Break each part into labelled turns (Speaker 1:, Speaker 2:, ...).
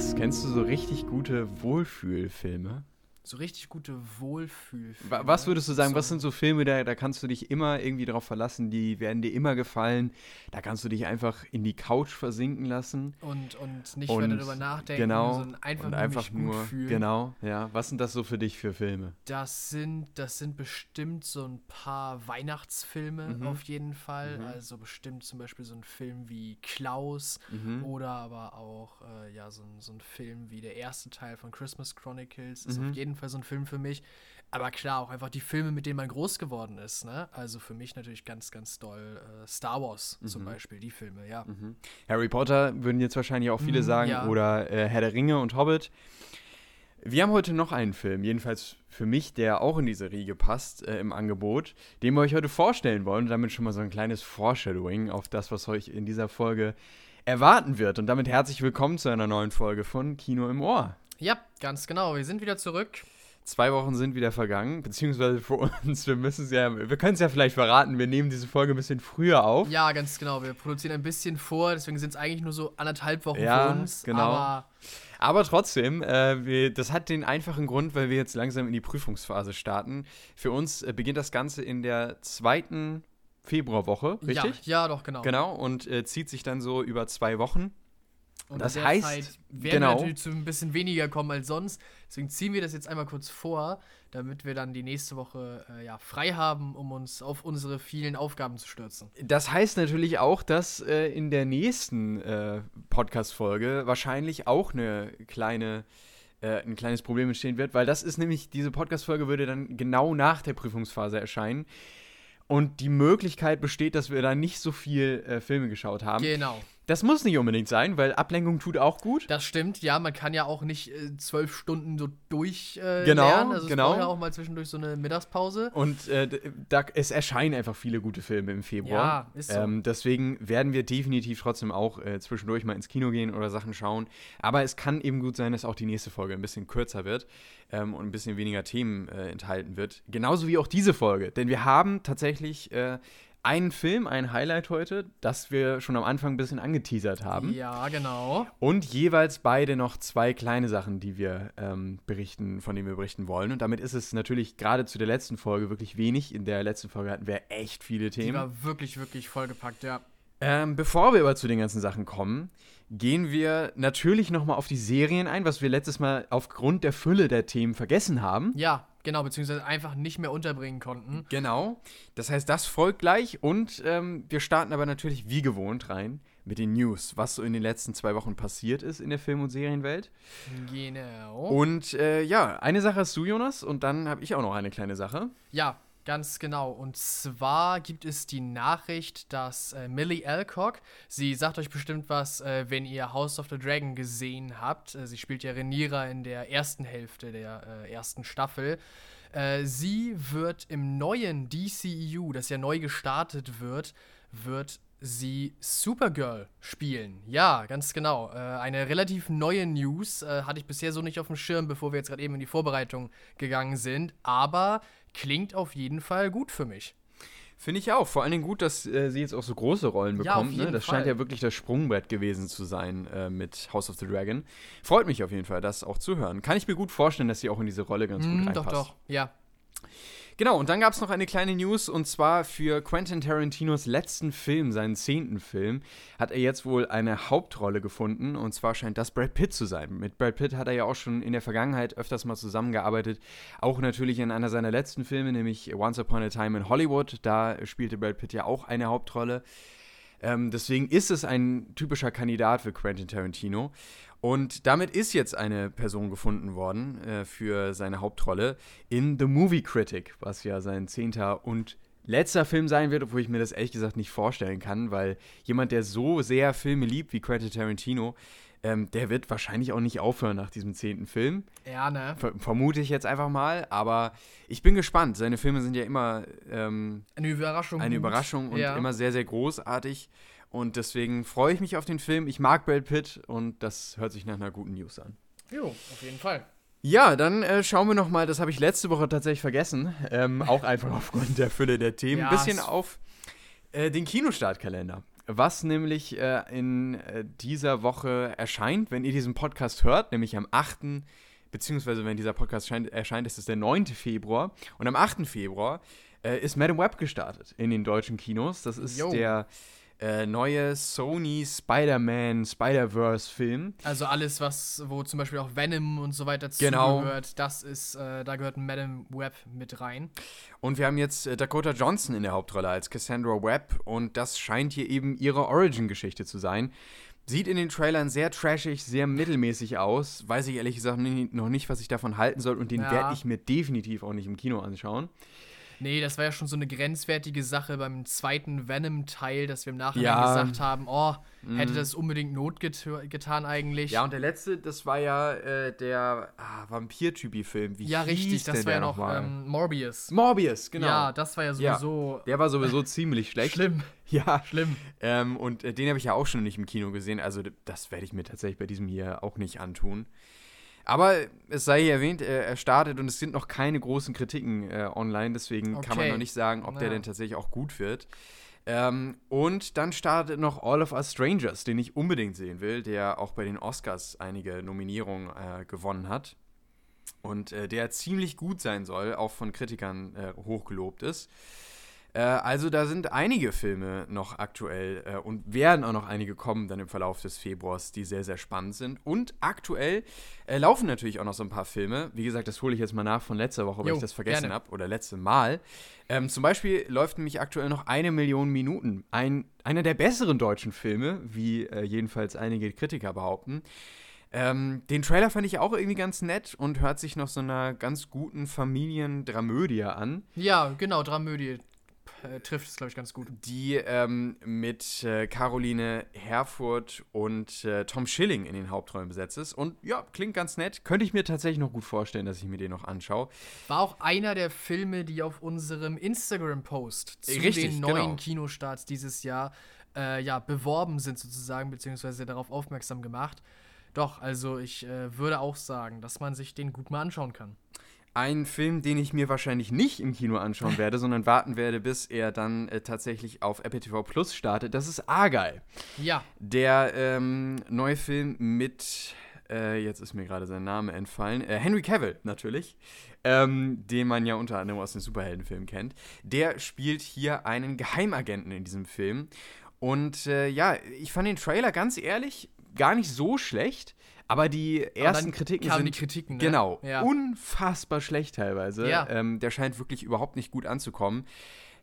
Speaker 1: Jonas, kennst du so richtig gute Wohlfühlfilme?
Speaker 2: So richtig gute Wohlfühlfilme.
Speaker 1: Wa- Was würdest du sagen,
Speaker 2: So-
Speaker 1: was sind so Filme, da, da kannst du dich immer irgendwie drauf verlassen, die werden dir immer gefallen, da kannst du dich einfach in die Couch versinken lassen.
Speaker 2: Und, und nicht
Speaker 1: Und
Speaker 2: weiter darüber nachdenken,
Speaker 1: genau,
Speaker 2: sondern einfach,
Speaker 1: und einfach nur,
Speaker 2: fühlen.
Speaker 1: genau, ja. Was sind das so für dich für Filme?
Speaker 2: Das sind, das sind bestimmt so ein paar Weihnachtsfilme
Speaker 1: Mhm.
Speaker 2: auf jeden Fall.
Speaker 1: Mhm.
Speaker 2: Also bestimmt zum Beispiel so ein Film wie Klaus
Speaker 1: Mhm.
Speaker 2: oder aber auch äh, ja, so, ein, so ein Film wie der erste Teil von Christmas Chronicles. Ist
Speaker 1: Mhm.
Speaker 2: auf jeden Fall so ein Film für mich. Aber klar, auch einfach die Filme, mit denen man groß geworden ist. Ne? Also für mich natürlich ganz, ganz doll äh, Star Wars zum
Speaker 1: Mhm.
Speaker 2: Beispiel, die Filme, ja.
Speaker 1: Mhm. Harry Potter würden jetzt wahrscheinlich auch viele
Speaker 2: Mhm,
Speaker 1: sagen
Speaker 2: ja.
Speaker 1: oder äh, Herr der Ringe und Hobbit. Wir haben heute noch einen Film, jedenfalls für mich, der auch in diese Riege passt, äh, im Angebot, den wir euch heute vorstellen wollen. Und damit schon mal so ein kleines Foreshadowing auf das, was euch in dieser Folge erwarten wird. Und damit herzlich willkommen zu einer neuen Folge von Kino im Ohr.
Speaker 2: Ja, ganz genau. Wir sind wieder zurück.
Speaker 1: Zwei Wochen sind wieder vergangen, beziehungsweise für uns, wir müssen es ja, wir können es ja vielleicht verraten, wir nehmen diese Folge ein bisschen früher auf.
Speaker 2: Ja, ganz genau. Wir produzieren ein bisschen vor, deswegen sind es eigentlich nur so anderthalb Wochen
Speaker 1: Ja,
Speaker 2: für uns.
Speaker 1: genau.
Speaker 2: Aber
Speaker 1: Aber trotzdem, äh, wir, das hat den einfachen Grund, weil wir jetzt langsam in die Prüfungsphase starten. Für uns äh, beginnt das Ganze in der zweiten Februarwoche, richtig?
Speaker 2: Ja, ja, doch, genau.
Speaker 1: Genau, und äh, zieht sich dann so über zwei Wochen.
Speaker 2: Und
Speaker 1: Das heißt,
Speaker 2: Zeit werden
Speaker 1: genau.
Speaker 2: wir natürlich zu ein bisschen weniger kommen als sonst. Deswegen ziehen wir das jetzt einmal kurz vor, damit wir dann die nächste Woche äh, ja, frei haben, um uns auf unsere vielen Aufgaben zu stürzen.
Speaker 1: Das heißt natürlich auch, dass äh, in der nächsten äh, Podcast-Folge wahrscheinlich auch eine kleine, äh, ein kleines Problem entstehen wird, weil das ist nämlich, diese Podcast-Folge würde dann genau nach der Prüfungsphase erscheinen. Und die Möglichkeit besteht, dass wir da nicht so viel äh, Filme geschaut haben.
Speaker 2: Genau.
Speaker 1: Das muss nicht unbedingt sein, weil Ablenkung tut auch gut.
Speaker 2: Das stimmt, ja, man kann ja auch nicht äh, zwölf Stunden so durch äh,
Speaker 1: Genau,
Speaker 2: lernen. Also
Speaker 1: genau.
Speaker 2: es braucht ja auch mal zwischendurch so eine Mittagspause.
Speaker 1: Und äh, da, es erscheinen einfach viele gute Filme im Februar.
Speaker 2: Ja, ist so.
Speaker 1: Ähm, deswegen werden wir definitiv trotzdem auch äh, zwischendurch mal ins Kino gehen oder Sachen schauen. Aber es kann eben gut sein, dass auch die nächste Folge ein bisschen kürzer wird ähm, und ein bisschen weniger Themen äh, enthalten wird. Genauso wie auch diese Folge. Denn wir haben tatsächlich äh, einen Film, ein Highlight heute, das wir schon am Anfang ein bisschen angeteasert haben.
Speaker 2: Ja, genau.
Speaker 1: Und jeweils beide noch zwei kleine Sachen, die wir ähm, berichten, von denen wir berichten wollen. Und damit ist es natürlich gerade zu der letzten Folge wirklich wenig. In der letzten Folge hatten wir echt viele
Speaker 2: Die
Speaker 1: Themen.
Speaker 2: war wirklich, wirklich vollgepackt, ja.
Speaker 1: Ähm, bevor wir aber zu den ganzen Sachen kommen, gehen wir natürlich nochmal auf die Serien ein, was wir letztes Mal aufgrund der Fülle der Themen vergessen haben.
Speaker 2: Ja, genau, beziehungsweise einfach nicht mehr unterbringen konnten.
Speaker 1: Genau. Das heißt, das folgt gleich und ähm, wir starten aber natürlich wie gewohnt rein mit den News, was so in den letzten zwei Wochen passiert ist in der Film- und Serienwelt.
Speaker 2: Genau.
Speaker 1: Und äh, ja, eine Sache hast du, Jonas, und dann habe ich auch noch eine kleine Sache.
Speaker 2: Ja, ganz genau. Und zwar gibt es die Nachricht, dass äh, Millie Alcock, sie sagt euch bestimmt was, äh, wenn ihr House of the Dragon gesehen habt. Äh, sie spielt ja Rhaenyra in der ersten Hälfte der äh, ersten Staffel. Äh, sie wird im neuen DCEU, das ja neu gestartet wird, wird sie Supergirl spielen. Ja, ganz genau. Äh, eine relativ neue News hatte ich bisher so nicht auf dem Schirm, bevor wir jetzt gerade eben in die Vorbereitung gegangen sind. Aber klingt auf jeden Fall gut für mich.
Speaker 1: Finde ich auch. Vor allen Dingen gut, dass äh, sie jetzt auch so große Rollen
Speaker 2: Ja,
Speaker 1: bekommt. ne?
Speaker 2: jeden
Speaker 1: Das
Speaker 2: Fall.
Speaker 1: scheint ja wirklich das Sprungbrett gewesen zu sein äh, mit House of the Dragon. Freut mich auf jeden Fall, das auch zu hören. Kann ich mir gut vorstellen, dass sie auch in diese Rolle ganz gut
Speaker 2: Mm,
Speaker 1: reinpasst.
Speaker 2: doch, doch. Ja.
Speaker 1: Genau, und dann gab es noch eine kleine News und zwar für Quentin Tarantinos letzten Film, seinen zehnten Film, hat er jetzt wohl eine Hauptrolle gefunden und zwar scheint das Brad Pitt zu sein. Mit Brad Pitt hat er ja auch schon in der Vergangenheit öfters mal zusammengearbeitet, auch natürlich in einer seiner letzten Filme, nämlich Once Upon a Time in Hollywood. Da spielte Brad Pitt ja auch eine Hauptrolle. Ähm, deswegen ist es ein typischer Kandidat für Quentin Tarantino. Und damit ist jetzt eine Person gefunden worden äh, für seine Hauptrolle in The Movie Critic, was ja sein zehnter und letzter Film sein wird, obwohl ich mir das ehrlich gesagt nicht vorstellen kann, weil jemand, der so sehr Filme liebt wie Quentin Tarantino, ähm, der wird wahrscheinlich auch nicht aufhören nach diesem zehnten Film.
Speaker 2: Ja, ne?
Speaker 1: Ver vermute ich jetzt einfach mal, aber ich bin gespannt. Seine Filme sind ja immer ähm,
Speaker 2: Eine Überraschung.
Speaker 1: eine. Überraschung und
Speaker 2: ja.
Speaker 1: immer sehr, sehr großartig. Und deswegen freue ich mich auf den Film. Ich mag Brad Pitt und das hört sich nach einer guten News an.
Speaker 2: Jo, auf jeden Fall.
Speaker 1: Ja, dann äh, schauen wir noch mal, das habe ich letzte Woche tatsächlich vergessen, ähm, auch einfach aufgrund der Fülle der Themen,
Speaker 2: Ja,
Speaker 1: ein bisschen
Speaker 2: es-
Speaker 1: auf äh, den Kinostartkalender. Was nämlich äh, in äh, dieser Woche erscheint, wenn ihr diesen Podcast hört, nämlich am 8. beziehungsweise wenn dieser Podcast erscheint, erscheint ist es der 9. Februar. Und am 8. Februar äh, ist Madam Web gestartet in den deutschen Kinos. Das ist
Speaker 2: Jo.
Speaker 1: der äh, neue Sony Spider-Man Spider-Verse-Film.
Speaker 2: Also alles, was, wo zum Beispiel auch Venom und so weiter
Speaker 1: Genau.
Speaker 2: zugehört, das ist, äh, da gehört Madame Web mit rein.
Speaker 1: Und wir haben jetzt äh, Dakota Johnson in der Hauptrolle als Cassandra Webb und das scheint hier eben ihre Origin-Geschichte zu sein. Sieht in den Trailern sehr trashig, sehr mittelmäßig aus. Weiß ich ehrlich gesagt noch nicht, was ich davon halten soll und den
Speaker 2: Ja.
Speaker 1: werde ich mir definitiv auch nicht im Kino anschauen.
Speaker 2: Nee, das war ja schon so eine grenzwertige Sache beim zweiten Venom-Teil, dass wir im Nachhinein
Speaker 1: Ja. Mhm.
Speaker 2: gesagt haben, oh, hätte das unbedingt Not get getan eigentlich.
Speaker 1: Ja, und der letzte, das war ja äh, der ah, Vampir-Typi-Film. Wie
Speaker 2: Ja,
Speaker 1: hieß
Speaker 2: richtig, das war ja noch ähm, Morbius.
Speaker 1: Morbius, genau.
Speaker 2: Ja, das war ja
Speaker 1: Ja.
Speaker 2: sowieso
Speaker 1: Der war sowieso ziemlich schlecht.
Speaker 2: schlimm.
Speaker 1: Ja,
Speaker 2: Schlimm.
Speaker 1: Ähm, und äh, den habe ich ja auch schon nicht im Kino gesehen. Also das werde ich mir tatsächlich bei diesem hier auch nicht antun. Aber es sei hier erwähnt, äh, er startet und es sind noch keine großen Kritiken äh, online. Deswegen kann man
Speaker 2: Okay.
Speaker 1: noch nicht sagen, ob der
Speaker 2: Ja.
Speaker 1: denn tatsächlich auch gut wird. Ähm, und dann startet noch All of Us Strangers, den ich unbedingt sehen will, der auch bei den Oscars einige Nominierungen äh, gewonnen hat. Und äh, der ziemlich gut sein soll, auch von Kritikern äh, hochgelobt ist. Äh, also da sind einige Filme noch aktuell äh, und werden auch noch einige kommen dann im Verlauf des Februars, die sehr, sehr spannend sind. Und aktuell äh, laufen natürlich auch noch so ein paar Filme. Wie gesagt, das hole ich jetzt mal nach von letzter Woche, weil
Speaker 2: Jo,
Speaker 1: ich das vergessen habe oder letzte Mal. Ähm, zum Beispiel läuft nämlich aktuell noch eine Million Minuten. Ein, einer der besseren deutschen Filme, wie äh, jedenfalls einige Kritiker behaupten. Ähm, den Trailer fand ich auch irgendwie ganz nett und hört sich noch so einer ganz guten Familiendramödie an.
Speaker 2: Ja, genau, Dramödie äh, trifft es, glaube ich, ganz gut.
Speaker 1: die ähm, mit äh, Caroline Herfurth und äh, Tom Schilling in den Hauptrollen besetzt ist. Und ja, klingt ganz nett. Könnte ich mir tatsächlich noch gut vorstellen, dass ich mir den noch anschaue.
Speaker 2: War auch einer der Filme, die auf unserem Instagram-Post zu
Speaker 1: Richtig,
Speaker 2: den neuen
Speaker 1: genau.
Speaker 2: Kinostarts dieses Jahr äh, ja, beworben sind, sozusagen, beziehungsweise darauf aufmerksam gemacht. Doch, also ich äh, würde auch sagen, dass man sich den gut mal anschauen kann.
Speaker 1: Ein Film, den ich mir wahrscheinlich nicht im Kino anschauen werde, sondern warten werde, bis er dann äh, tatsächlich auf Apple TV Plus startet. Das ist Argyle.
Speaker 2: Ja,
Speaker 1: Der ähm, neue Film mit, äh, jetzt ist mir gerade sein Name entfallen, äh, Henry Cavill natürlich, ähm, den man ja unter anderem aus den Superheldenfilmen kennt. Der spielt hier einen Geheimagenten in diesem Film. Und äh, ja, ich fand den Trailer ganz ehrlich gar nicht so schlecht, aber die ersten Kritiken
Speaker 2: kamen
Speaker 1: sind
Speaker 2: die Kritiken, ne?
Speaker 1: genau
Speaker 2: Ja.
Speaker 1: unfassbar schlecht teilweise.
Speaker 2: Ja.
Speaker 1: Ähm, der scheint wirklich überhaupt nicht gut anzukommen.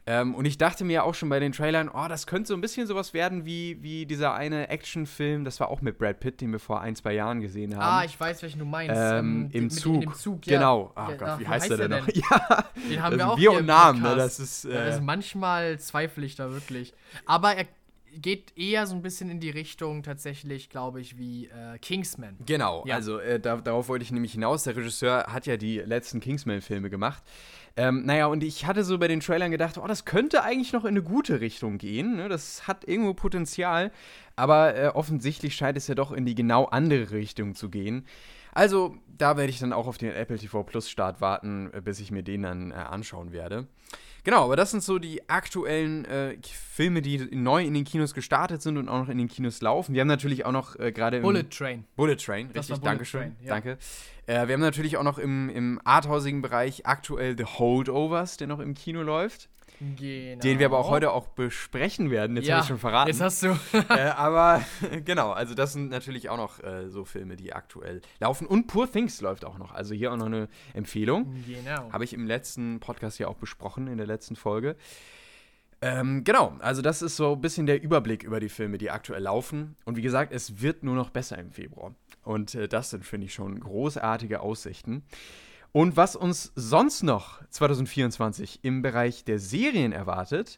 Speaker 1: Ähm, und ich dachte mir auch schon bei den Trailern, oh, das könnte so ein bisschen sowas werden wie, wie dieser eine Actionfilm, das war auch mit Brad Pitt, den wir vor ein, zwei Jahren gesehen haben.
Speaker 2: Ah, ich weiß, welchen du meinst.
Speaker 1: ähm,
Speaker 2: die-
Speaker 1: im, Zug.
Speaker 2: In dem Zug, ja.
Speaker 1: Genau.
Speaker 2: Ja,
Speaker 1: Gott,
Speaker 2: ach,
Speaker 1: wie heißt der denn noch? Ja,
Speaker 2: Den haben
Speaker 1: das
Speaker 2: wir auch
Speaker 1: wir und
Speaker 2: im
Speaker 1: Namen, ne? Das ist. Äh,
Speaker 2: Also manchmal zweifle ich da wirklich. Aber er geht eher so ein bisschen in die Richtung tatsächlich, glaube ich, wie äh, Kingsman.
Speaker 1: Genau,
Speaker 2: Ja.
Speaker 1: also äh, da, darauf wollte ich nämlich hinaus. Der Regisseur hat ja die letzten Kingsman-Filme gemacht. Ähm, naja, und ich hatte so bei den Trailern gedacht, oh, das könnte eigentlich noch in eine gute Richtung gehen. Ne? Das hat irgendwo Potenzial. Aber äh, offensichtlich scheint es ja doch in die genau andere Richtung zu gehen. Also, da werde ich dann auch auf den Apple TV Plus Start warten, äh, bis ich mir den dann äh, anschauen werde. Genau, aber das sind so die aktuellen äh, Filme, die neu in den Kinos gestartet sind und auch noch in den Kinos laufen. Wir haben natürlich auch noch äh, gerade im
Speaker 2: Bullet Train.
Speaker 1: Bullet Train,
Speaker 2: Das
Speaker 1: richtig, Dankeschön.
Speaker 2: Train, ja.
Speaker 1: Danke. Äh, wir haben natürlich auch noch im, im arthausigen Bereich aktuell The Holdovers, der noch im Kino läuft,
Speaker 2: Genau.
Speaker 1: den wir aber auch heute auch besprechen werden. Jetzt
Speaker 2: ja,
Speaker 1: habe ich schon verraten.
Speaker 2: Jetzt hast du.
Speaker 1: äh, aber genau, also das sind natürlich auch noch äh, so Filme, die aktuell laufen. Und Poor Things läuft auch noch. Also hier auch noch eine Empfehlung.
Speaker 2: genau.
Speaker 1: Habe ich im letzten Podcast ja auch besprochen, in der letzten Folge. Ähm, genau, also das ist so ein bisschen der Überblick über die Filme, die aktuell laufen. Und wie gesagt, es wird nur noch besser im Februar. Und äh, das sind, finde ich, schon großartige Aussichten. Und was uns sonst noch 2024 im Bereich der Serien erwartet,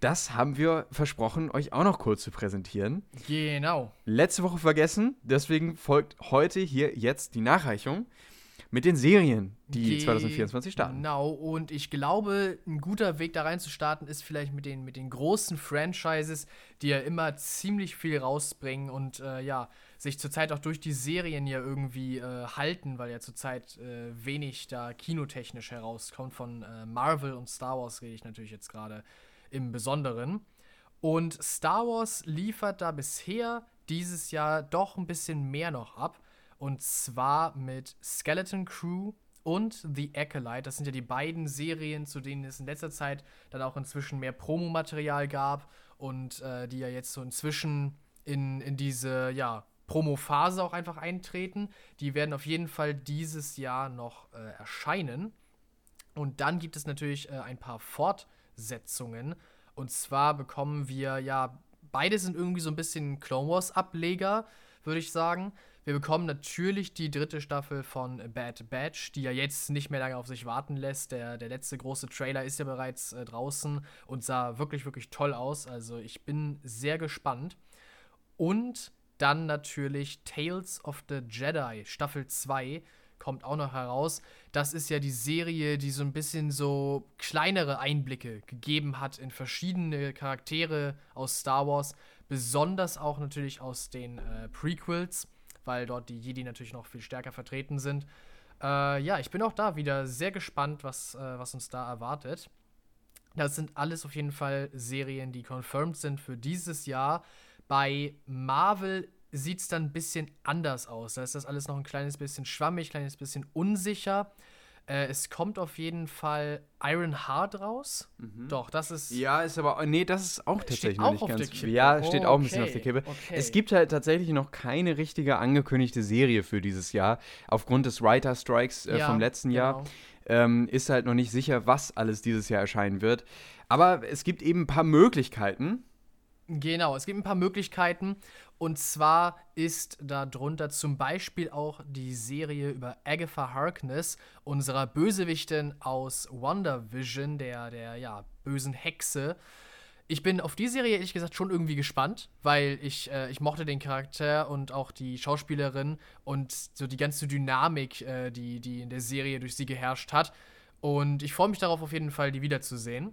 Speaker 1: das haben wir versprochen, euch auch noch kurz zu präsentieren.
Speaker 2: Genau.
Speaker 1: Letzte Woche vergessen, deswegen folgt heute hier jetzt die Nachreichung mit den Serien, die
Speaker 2: Ge-
Speaker 1: 2024 starten.
Speaker 2: Genau, und ich glaube, ein guter Weg da rein zu starten ist vielleicht mit den, mit den großen Franchises, die ja immer ziemlich viel rausbringen und äh, ja, sich zurzeit auch durch die Serien ja irgendwie äh, halten, weil ja zurzeit äh, wenig da kinotechnisch herauskommt. Von äh, Marvel und Star Wars rede ich natürlich jetzt gerade im Besonderen. Und Star Wars liefert da bisher dieses Jahr doch ein bisschen mehr noch ab. Und zwar mit Skeleton Crew und The Acolyte. Das sind ja die beiden Serien, zu denen es in letzter Zeit dann auch inzwischen mehr Promomaterial gab und äh, die ja jetzt so inzwischen in, in diese, ja, Promo-Phase auch einfach eintreten. Die werden auf jeden Fall dieses Jahr noch äh, erscheinen. Und dann gibt es natürlich äh, ein paar Fortsetzungen. Und zwar bekommen wir ja, beide sind irgendwie so ein bisschen Clone Wars Ableger, würde ich sagen. Wir bekommen natürlich die dritte Staffel von Bad Batch, die ja jetzt nicht mehr lange auf sich warten lässt. Der, der letzte große Trailer ist ja bereits äh, draußen und sah wirklich, wirklich toll aus. Also ich bin sehr gespannt. Und dann natürlich Tales of the Jedi, Staffel 2 kommt auch noch heraus. Das ist ja die Serie, die so ein bisschen so kleinere Einblicke gegeben hat in verschiedene Charaktere aus Star Wars, besonders auch natürlich aus den äh, Prequels, weil dort die Jedi natürlich noch viel stärker vertreten sind. Äh, ja, ich bin auch da wieder sehr gespannt, was, äh, was uns da erwartet. Das sind alles auf jeden Fall Serien, die confirmed sind für dieses Jahr. Bei Marvel sieht es dann ein bisschen anders aus. Da ist das alles noch ein kleines bisschen schwammig, ein kleines bisschen unsicher. Äh, es kommt auf jeden Fall Iron Heart raus. Mhm. Doch, das ist.
Speaker 1: Ja, ist aber. Nee, das ist auch tatsächlich
Speaker 2: auch
Speaker 1: nicht ganz. Ja, steht
Speaker 2: Oh,
Speaker 1: auch ein bisschen
Speaker 2: okay,
Speaker 1: auf der Kippe.
Speaker 2: okay.
Speaker 1: Es gibt halt tatsächlich noch keine richtige angekündigte Serie für dieses Jahr. Aufgrund des Writer Strikes äh,
Speaker 2: Ja,
Speaker 1: vom letzten Jahr
Speaker 2: genau.
Speaker 1: ähm, ist halt noch nicht sicher, was alles dieses Jahr erscheinen wird. Aber es gibt eben ein paar Möglichkeiten.
Speaker 2: Genau, es gibt ein paar Möglichkeiten. Und zwar ist darunter zum Beispiel auch die Serie über Agatha Harkness, unserer Bösewichtin aus WandaVision, der, der ja, bösen Hexe. Ich bin auf die Serie ehrlich gesagt schon irgendwie gespannt, weil ich, äh, ich mochte den Charakter und auch die Schauspielerin und so die ganze Dynamik, äh, die, die in der Serie durch sie geherrscht hat. Und ich freue mich darauf auf jeden Fall, die wiederzusehen.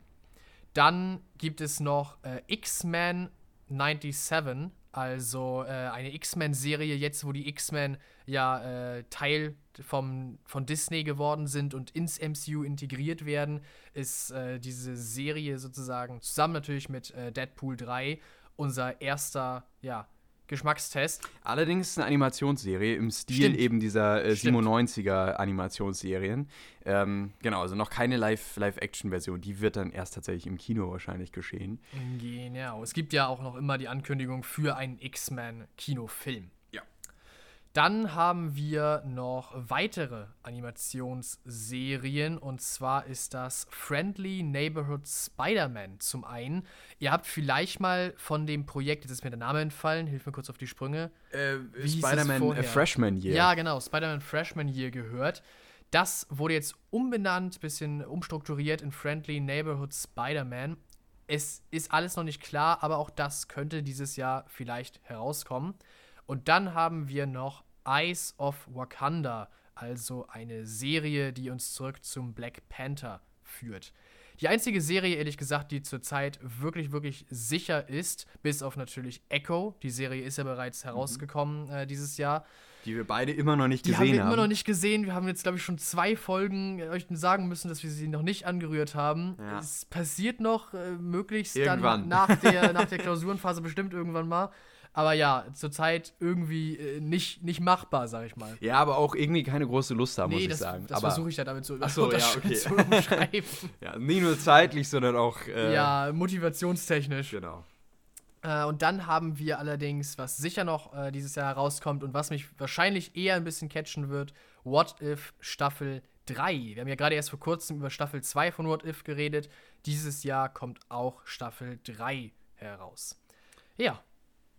Speaker 2: Dann gibt es noch äh, X-Men 97, also äh, eine X-Men-Serie, jetzt wo die X-Men ja äh, Teil vom, von Disney geworden sind und ins MCU integriert werden, ist äh, diese Serie sozusagen zusammen natürlich mit äh, Deadpool 3 unser erster ja, Geschmackstest.
Speaker 1: Allerdings eine Animationsserie im Stil
Speaker 2: Stimmt.
Speaker 1: eben dieser äh,
Speaker 2: Stimmt.
Speaker 1: 97er Animationsserien. Ähm, genau, also noch keine Live- Live-Action-Version. Die wird dann erst tatsächlich im Kino wahrscheinlich geschehen.
Speaker 2: Genau. Es gibt ja auch noch immer die Ankündigung für einen X-Men-Kinofilm. Dann haben wir noch weitere Animationsserien und zwar ist das Friendly Neighborhood Spider-Man zum einen. Ihr habt vielleicht mal von dem Projekt, jetzt ist mir der Name entfallen, hilf mir kurz auf die Sprünge.
Speaker 1: Äh, Spider-Man äh, Freshman Year.
Speaker 2: Ja, genau, Spider-Man Freshman Year gehört. Das wurde jetzt umbenannt, bisschen umstrukturiert in Friendly Neighborhood Spider-Man. Es ist alles noch nicht klar, aber auch das könnte dieses Jahr vielleicht herauskommen. Und dann haben wir noch Eyes of Wakanda, also eine Serie, die uns zurück zum Black Panther führt. Die einzige Serie, ehrlich gesagt, die zurzeit wirklich, wirklich sicher ist, bis auf natürlich Echo. Die Serie ist ja bereits herausgekommen äh, dieses Jahr.
Speaker 1: Die wir beide immer noch nicht
Speaker 2: Die
Speaker 1: gesehen
Speaker 2: haben wir
Speaker 1: haben.
Speaker 2: immer noch nicht gesehen. Wir haben jetzt, glaube ich, schon zwei Folgen äh, euch sagen müssen, dass wir sie noch nicht angerührt haben.
Speaker 1: Ja.
Speaker 2: Es passiert noch, äh, möglichst
Speaker 1: Irgendwann.
Speaker 2: dann nach der, nach der Klausurenphase bestimmt irgendwann mal. Aber ja, zurzeit irgendwie äh, nicht, nicht machbar, sag ich mal.
Speaker 1: Ja, aber auch irgendwie keine große Lust haben, muss ich
Speaker 2: das,
Speaker 1: sagen.
Speaker 2: das
Speaker 1: aber
Speaker 2: versuche ich ja damit zu,
Speaker 1: Ach so, ja, okay.
Speaker 2: zu umschreiben.
Speaker 1: ja, nicht nur zeitlich, sondern auch. Äh,
Speaker 2: ja, motivationstechnisch.
Speaker 1: Genau.
Speaker 2: Äh, und dann haben wir allerdings, was sicher noch äh, dieses Jahr herauskommt und was mich wahrscheinlich eher ein bisschen catchen wird, What If Staffel 3. Wir haben ja gerade erst vor kurzem über Staffel 2 von What If geredet. Dieses Jahr kommt auch Staffel 3 heraus. Ja,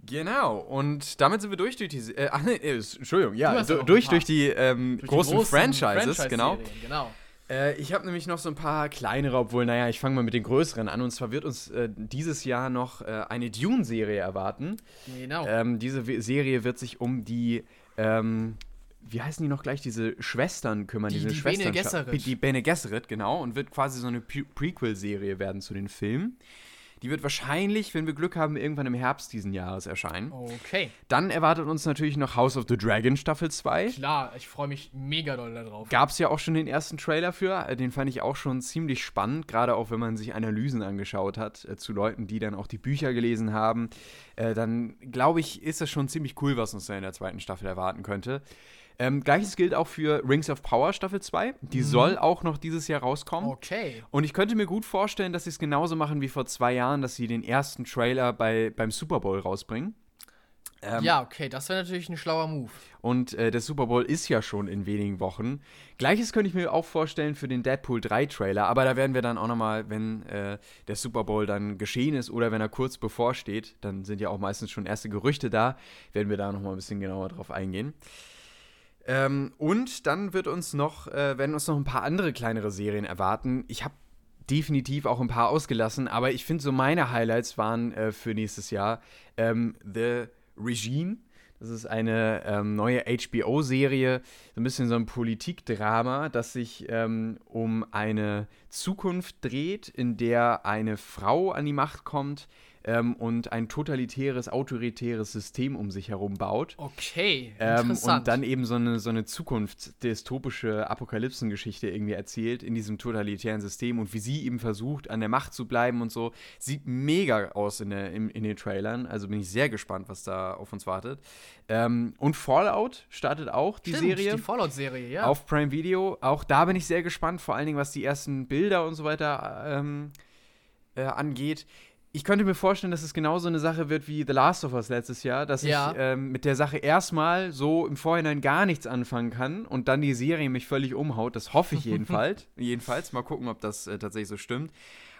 Speaker 1: Genau, und damit sind wir durch durch die. Äh, ach nee, äh, Entschuldigung, ja,
Speaker 2: Du
Speaker 1: du, durch, durch die ähm,
Speaker 2: durch die
Speaker 1: großen, Franchises,
Speaker 2: Franchise-Serien,
Speaker 1: genau.
Speaker 2: genau.
Speaker 1: Äh, ich habe nämlich noch so ein paar kleinere, obwohl, naja, ich fange mal mit den größeren an. Und zwar wird uns äh, dieses Jahr noch äh, eine Dune-Serie erwarten.
Speaker 2: Genau.
Speaker 1: Ähm, diese Serie wird sich um die, ähm, wie heißen die noch gleich, diese Schwestern kümmern.
Speaker 2: Die-
Speaker 1: diese
Speaker 2: die
Speaker 1: Schwestern
Speaker 2: Bene Gesserit.
Speaker 1: Die Bene Gesserit, genau. Und wird quasi so eine Pre Prequel-Serie werden zu den Filmen. Die wird wahrscheinlich, wenn wir Glück haben, irgendwann im Herbst diesen Jahres erscheinen.
Speaker 2: Okay.
Speaker 1: Dann erwartet uns natürlich noch House of the Dragon Staffel 2.
Speaker 2: Klar, ich freue mich mega doll darauf.
Speaker 1: Gab es ja auch schon den ersten Trailer für. Äh, Den fand ich auch schon ziemlich spannend, gerade auch wenn man sich Analysen angeschaut hat äh, zu Leuten, die dann auch die Bücher gelesen haben. Äh, dann glaube ich, ist das schon ziemlich cool, was uns da in der zweiten Staffel erwarten könnte. Ähm, Gleiches gilt auch für Rings of Power Staffel 2. Die soll auch noch dieses Jahr rauskommen.
Speaker 2: Okay.
Speaker 1: Und ich könnte mir gut vorstellen, dass sie es genauso machen wie vor zwei Jahren, dass sie den ersten Trailer bei, beim Super Bowl rausbringen. Ähm,
Speaker 2: ja, okay, das wäre natürlich ein schlauer Move.
Speaker 1: Und äh, der Super Bowl ist ja schon in wenigen Wochen. Gleiches könnte ich mir auch vorstellen für den Deadpool 3 Trailer, aber da werden wir dann auch nochmal, wenn äh, der Super Bowl dann geschehen ist oder wenn er kurz bevorsteht, dann sind ja auch meistens schon erste Gerüchte da, werden wir da nochmal ein bisschen genauer drauf eingehen. Ähm, und dann wird uns noch, äh, werden uns noch ein paar andere kleinere Serien erwarten. Ich habe definitiv auch ein paar ausgelassen, aber ich finde so meine Highlights waren äh, für nächstes Jahr ähm, The Regime. Das ist eine ähm, neue HBO-Serie, so ein bisschen so ein Politikdrama, das sich ähm, um eine Zukunft dreht, in der eine Frau an die Macht kommt ähm, und ein totalitäres, autoritäres System um sich herum baut.
Speaker 2: Okay,
Speaker 1: Ähm,
Speaker 2: interessant.
Speaker 1: und dann eben so eine, so eine Zukunft-dystopische Apokalypsengeschichte irgendwie erzählt in diesem totalitären System und wie sie eben versucht, an der Macht zu bleiben und so. Sieht mega aus in, der, in, in den Trailern. Also bin ich sehr gespannt, was da auf uns wartet. Ähm, und Fallout startet auch, die
Speaker 2: Stimmt,
Speaker 1: Serie.
Speaker 2: Die Fallout-Serie, ja.
Speaker 1: Auf Prime Video. Auch da bin ich sehr gespannt, vor allen Dingen, was die ersten Bilder und so weiter ähm, äh, angeht. Ich könnte mir vorstellen, dass es genauso eine Sache wird wie The Last of Us letztes Jahr, dass
Speaker 2: Ja.
Speaker 1: ich ähm, mit der Sache erstmal so im Vorhinein gar nichts anfangen kann und dann die Serie mich völlig umhaut. Das hoffe ich jedenfalls. jedenfalls. Mal gucken, ob das äh, tatsächlich so stimmt.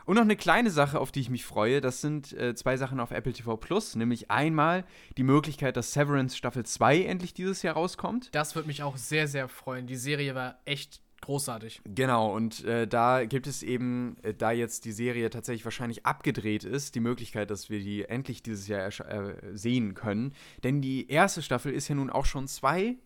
Speaker 1: Und noch eine kleine Sache, auf die ich mich freue, das sind äh, zwei Sachen auf Apple TV Plus, nämlich einmal die Möglichkeit, dass Severance Staffel 2 endlich dieses Jahr rauskommt.
Speaker 2: Das würde mich auch sehr, sehr freuen. Die Serie war echt großartig.
Speaker 1: Genau, und äh, da gibt es eben, äh, da jetzt die Serie tatsächlich wahrscheinlich abgedreht ist, die Möglichkeit, dass wir die endlich dieses Jahr äh, sehen können. Denn die erste Staffel ist ja nun auch schon zwei,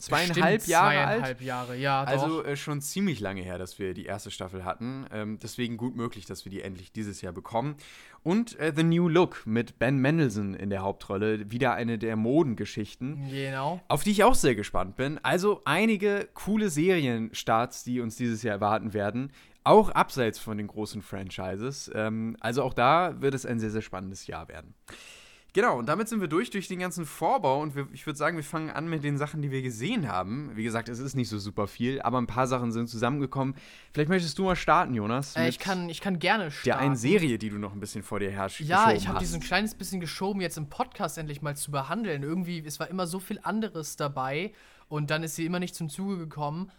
Speaker 1: zweieinhalb
Speaker 2: Bestimmt
Speaker 1: Jahre
Speaker 2: zweieinhalb
Speaker 1: alt.
Speaker 2: Jahre, ja.
Speaker 1: Also äh, schon ziemlich lange her, dass wir die erste Staffel hatten. Ähm, deswegen gut möglich, dass wir die endlich dieses Jahr bekommen. Und äh, The New Look mit Ben Mendelssohn in der Hauptrolle, wieder eine der Modengeschichten
Speaker 2: Genau.
Speaker 1: auf die ich auch sehr gespannt bin. Also einige coole Serienstarts, die uns dieses Jahr erwarten werden. Auch abseits von den großen Franchises. Ähm, also auch da wird es ein sehr, sehr spannendes Jahr werden. Genau, und damit sind wir durch, durch den ganzen Vorbau. Und wir, ich würde sagen, wir fangen an mit den Sachen, die wir gesehen haben. Wie gesagt, es ist nicht so super viel, aber ein paar Sachen sind zusammengekommen. Vielleicht möchtest du mal starten, Jonas.
Speaker 2: Äh, ich, kann, ich kann gerne starten.
Speaker 1: der einen Serie, die du noch ein bisschen vor dir herrschst.
Speaker 2: Ja, ich habe die so ein kleines bisschen geschoben, jetzt im Podcast endlich mal zu behandeln. Irgendwie, es war immer so viel anderes dabei und dann ist sie immer nicht zum Zuge gekommen.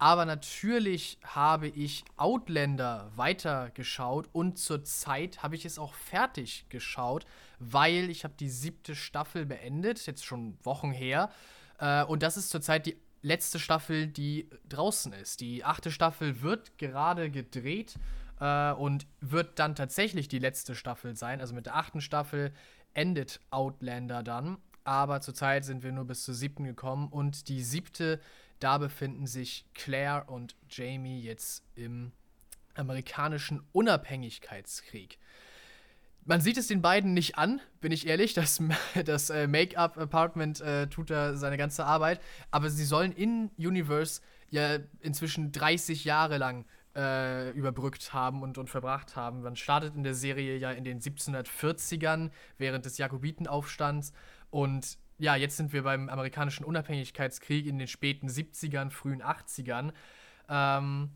Speaker 2: Aber natürlich habe ich Outlander weitergeschaut und zurzeit habe ich es auch fertig geschaut, weil ich habe die siebte Staffel beendet, jetzt schon Wochen her. Äh, und das ist zurzeit die letzte Staffel, die draußen ist. Die achte Staffel wird gerade gedreht äh, und wird dann tatsächlich die letzte Staffel sein. Also mit der achten Staffel endet Outlander dann. Aber zurzeit sind wir nur bis zur siebten gekommen und die siebte, da befinden sich Claire und Jamie jetzt im amerikanischen Unabhängigkeitskrieg. Man sieht es den beiden nicht an, bin ich ehrlich. Das, das äh, Make-up-Apartment äh, tut da seine ganze Arbeit. Aber sie sollen in Universe ja inzwischen 30 Jahre lang äh, überbrückt haben und, und verbracht haben. Man startet in der Serie ja in den 1740ern während des Jakobitenaufstands. Und ja, jetzt sind wir beim amerikanischen Unabhängigkeitskrieg in den späten 70ern, frühen 80ern. Ähm,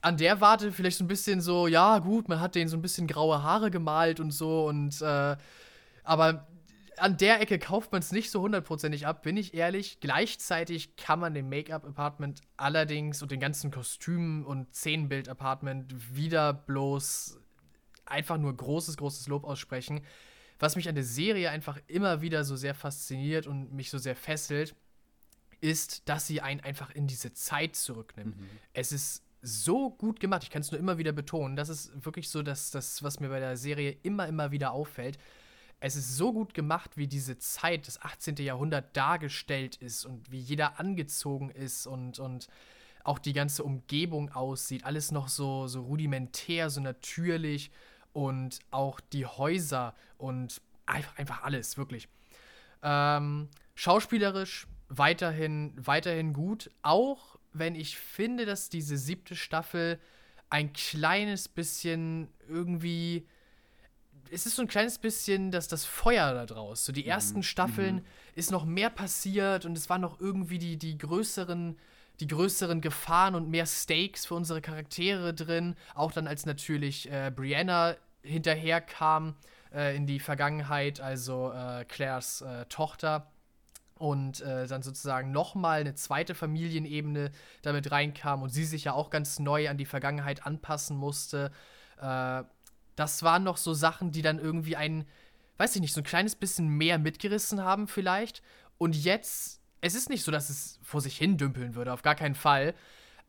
Speaker 2: an der Warte vielleicht so ein bisschen so, ja, gut, man hat denen so ein bisschen graue Haare gemalt und so und äh, aber an der Ecke kauft man es nicht so hundertprozentig ab, bin ich ehrlich. Gleichzeitig kann man dem Make-up-Apartment allerdings und den ganzen Kostümen und Szenenbild-Apartment wieder bloß einfach nur großes, großes Lob aussprechen. Was mich an der Serie einfach immer wieder so sehr fasziniert und mich so sehr fesselt, ist, dass sie einen einfach in diese Zeit zurücknimmt. Es ist so gut gemacht, ich kann es nur immer wieder betonen. Das ist wirklich so das, das, was mir bei der Serie immer, immer wieder auffällt. Es ist so gut gemacht, wie diese Zeit, das 18. Jahrhundert dargestellt ist und wie jeder angezogen ist und, und auch die ganze Umgebung aussieht. Alles noch so, so rudimentär, so natürlich. und auch die Häuser und einfach, einfach alles, wirklich. Ähm, schauspielerisch weiterhin, weiterhin gut, auch wenn ich finde, dass diese siebte Staffel ein kleines bisschen irgendwie. Es ist so ein kleines bisschen das, das Feuer da draus. So die mhm. ersten Staffeln mhm. ist noch mehr passiert und es waren noch irgendwie die, die größeren die größeren Gefahren und mehr Stakes für unsere Charaktere drin. Auch dann, als natürlich äh, Brianna hinterherkam äh, in die Vergangenheit, also äh, Claires äh, Tochter und äh, dann sozusagen nochmal eine zweite Familienebene damit reinkam und sie sich ja auch ganz neu an die Vergangenheit anpassen musste. Äh, das waren noch so Sachen, die dann irgendwie ein, weiß ich nicht, so ein kleines bisschen mehr mitgerissen haben vielleicht. Und jetzt, es ist nicht so, dass es vor sich hin dümpeln würde, auf gar keinen Fall.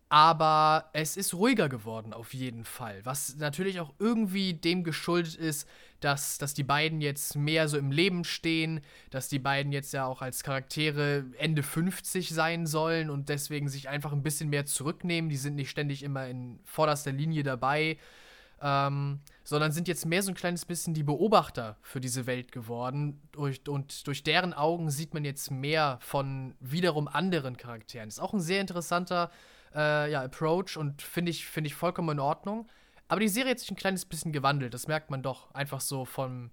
Speaker 2: Aber es ist ruhiger geworden, auf jeden Fall. Was natürlich auch irgendwie dem geschuldet ist, dass, dass die beiden jetzt mehr so im Leben stehen, dass die beiden jetzt ja auch als Charaktere Ende 50 sein sollen und deswegen sich einfach ein bisschen mehr zurücknehmen. Die sind nicht ständig immer in vorderster Linie dabei, ähm, sondern sind jetzt mehr so ein kleines bisschen die Beobachter für diese Welt geworden. Durch, und durch deren Augen sieht man jetzt mehr von wiederum anderen Charakteren. Ist auch ein sehr interessanter äh, ja, Approach und finde ich, find ich vollkommen in Ordnung. Aber die Serie hat sich ein kleines bisschen gewandelt, das merkt man doch. Einfach so vom,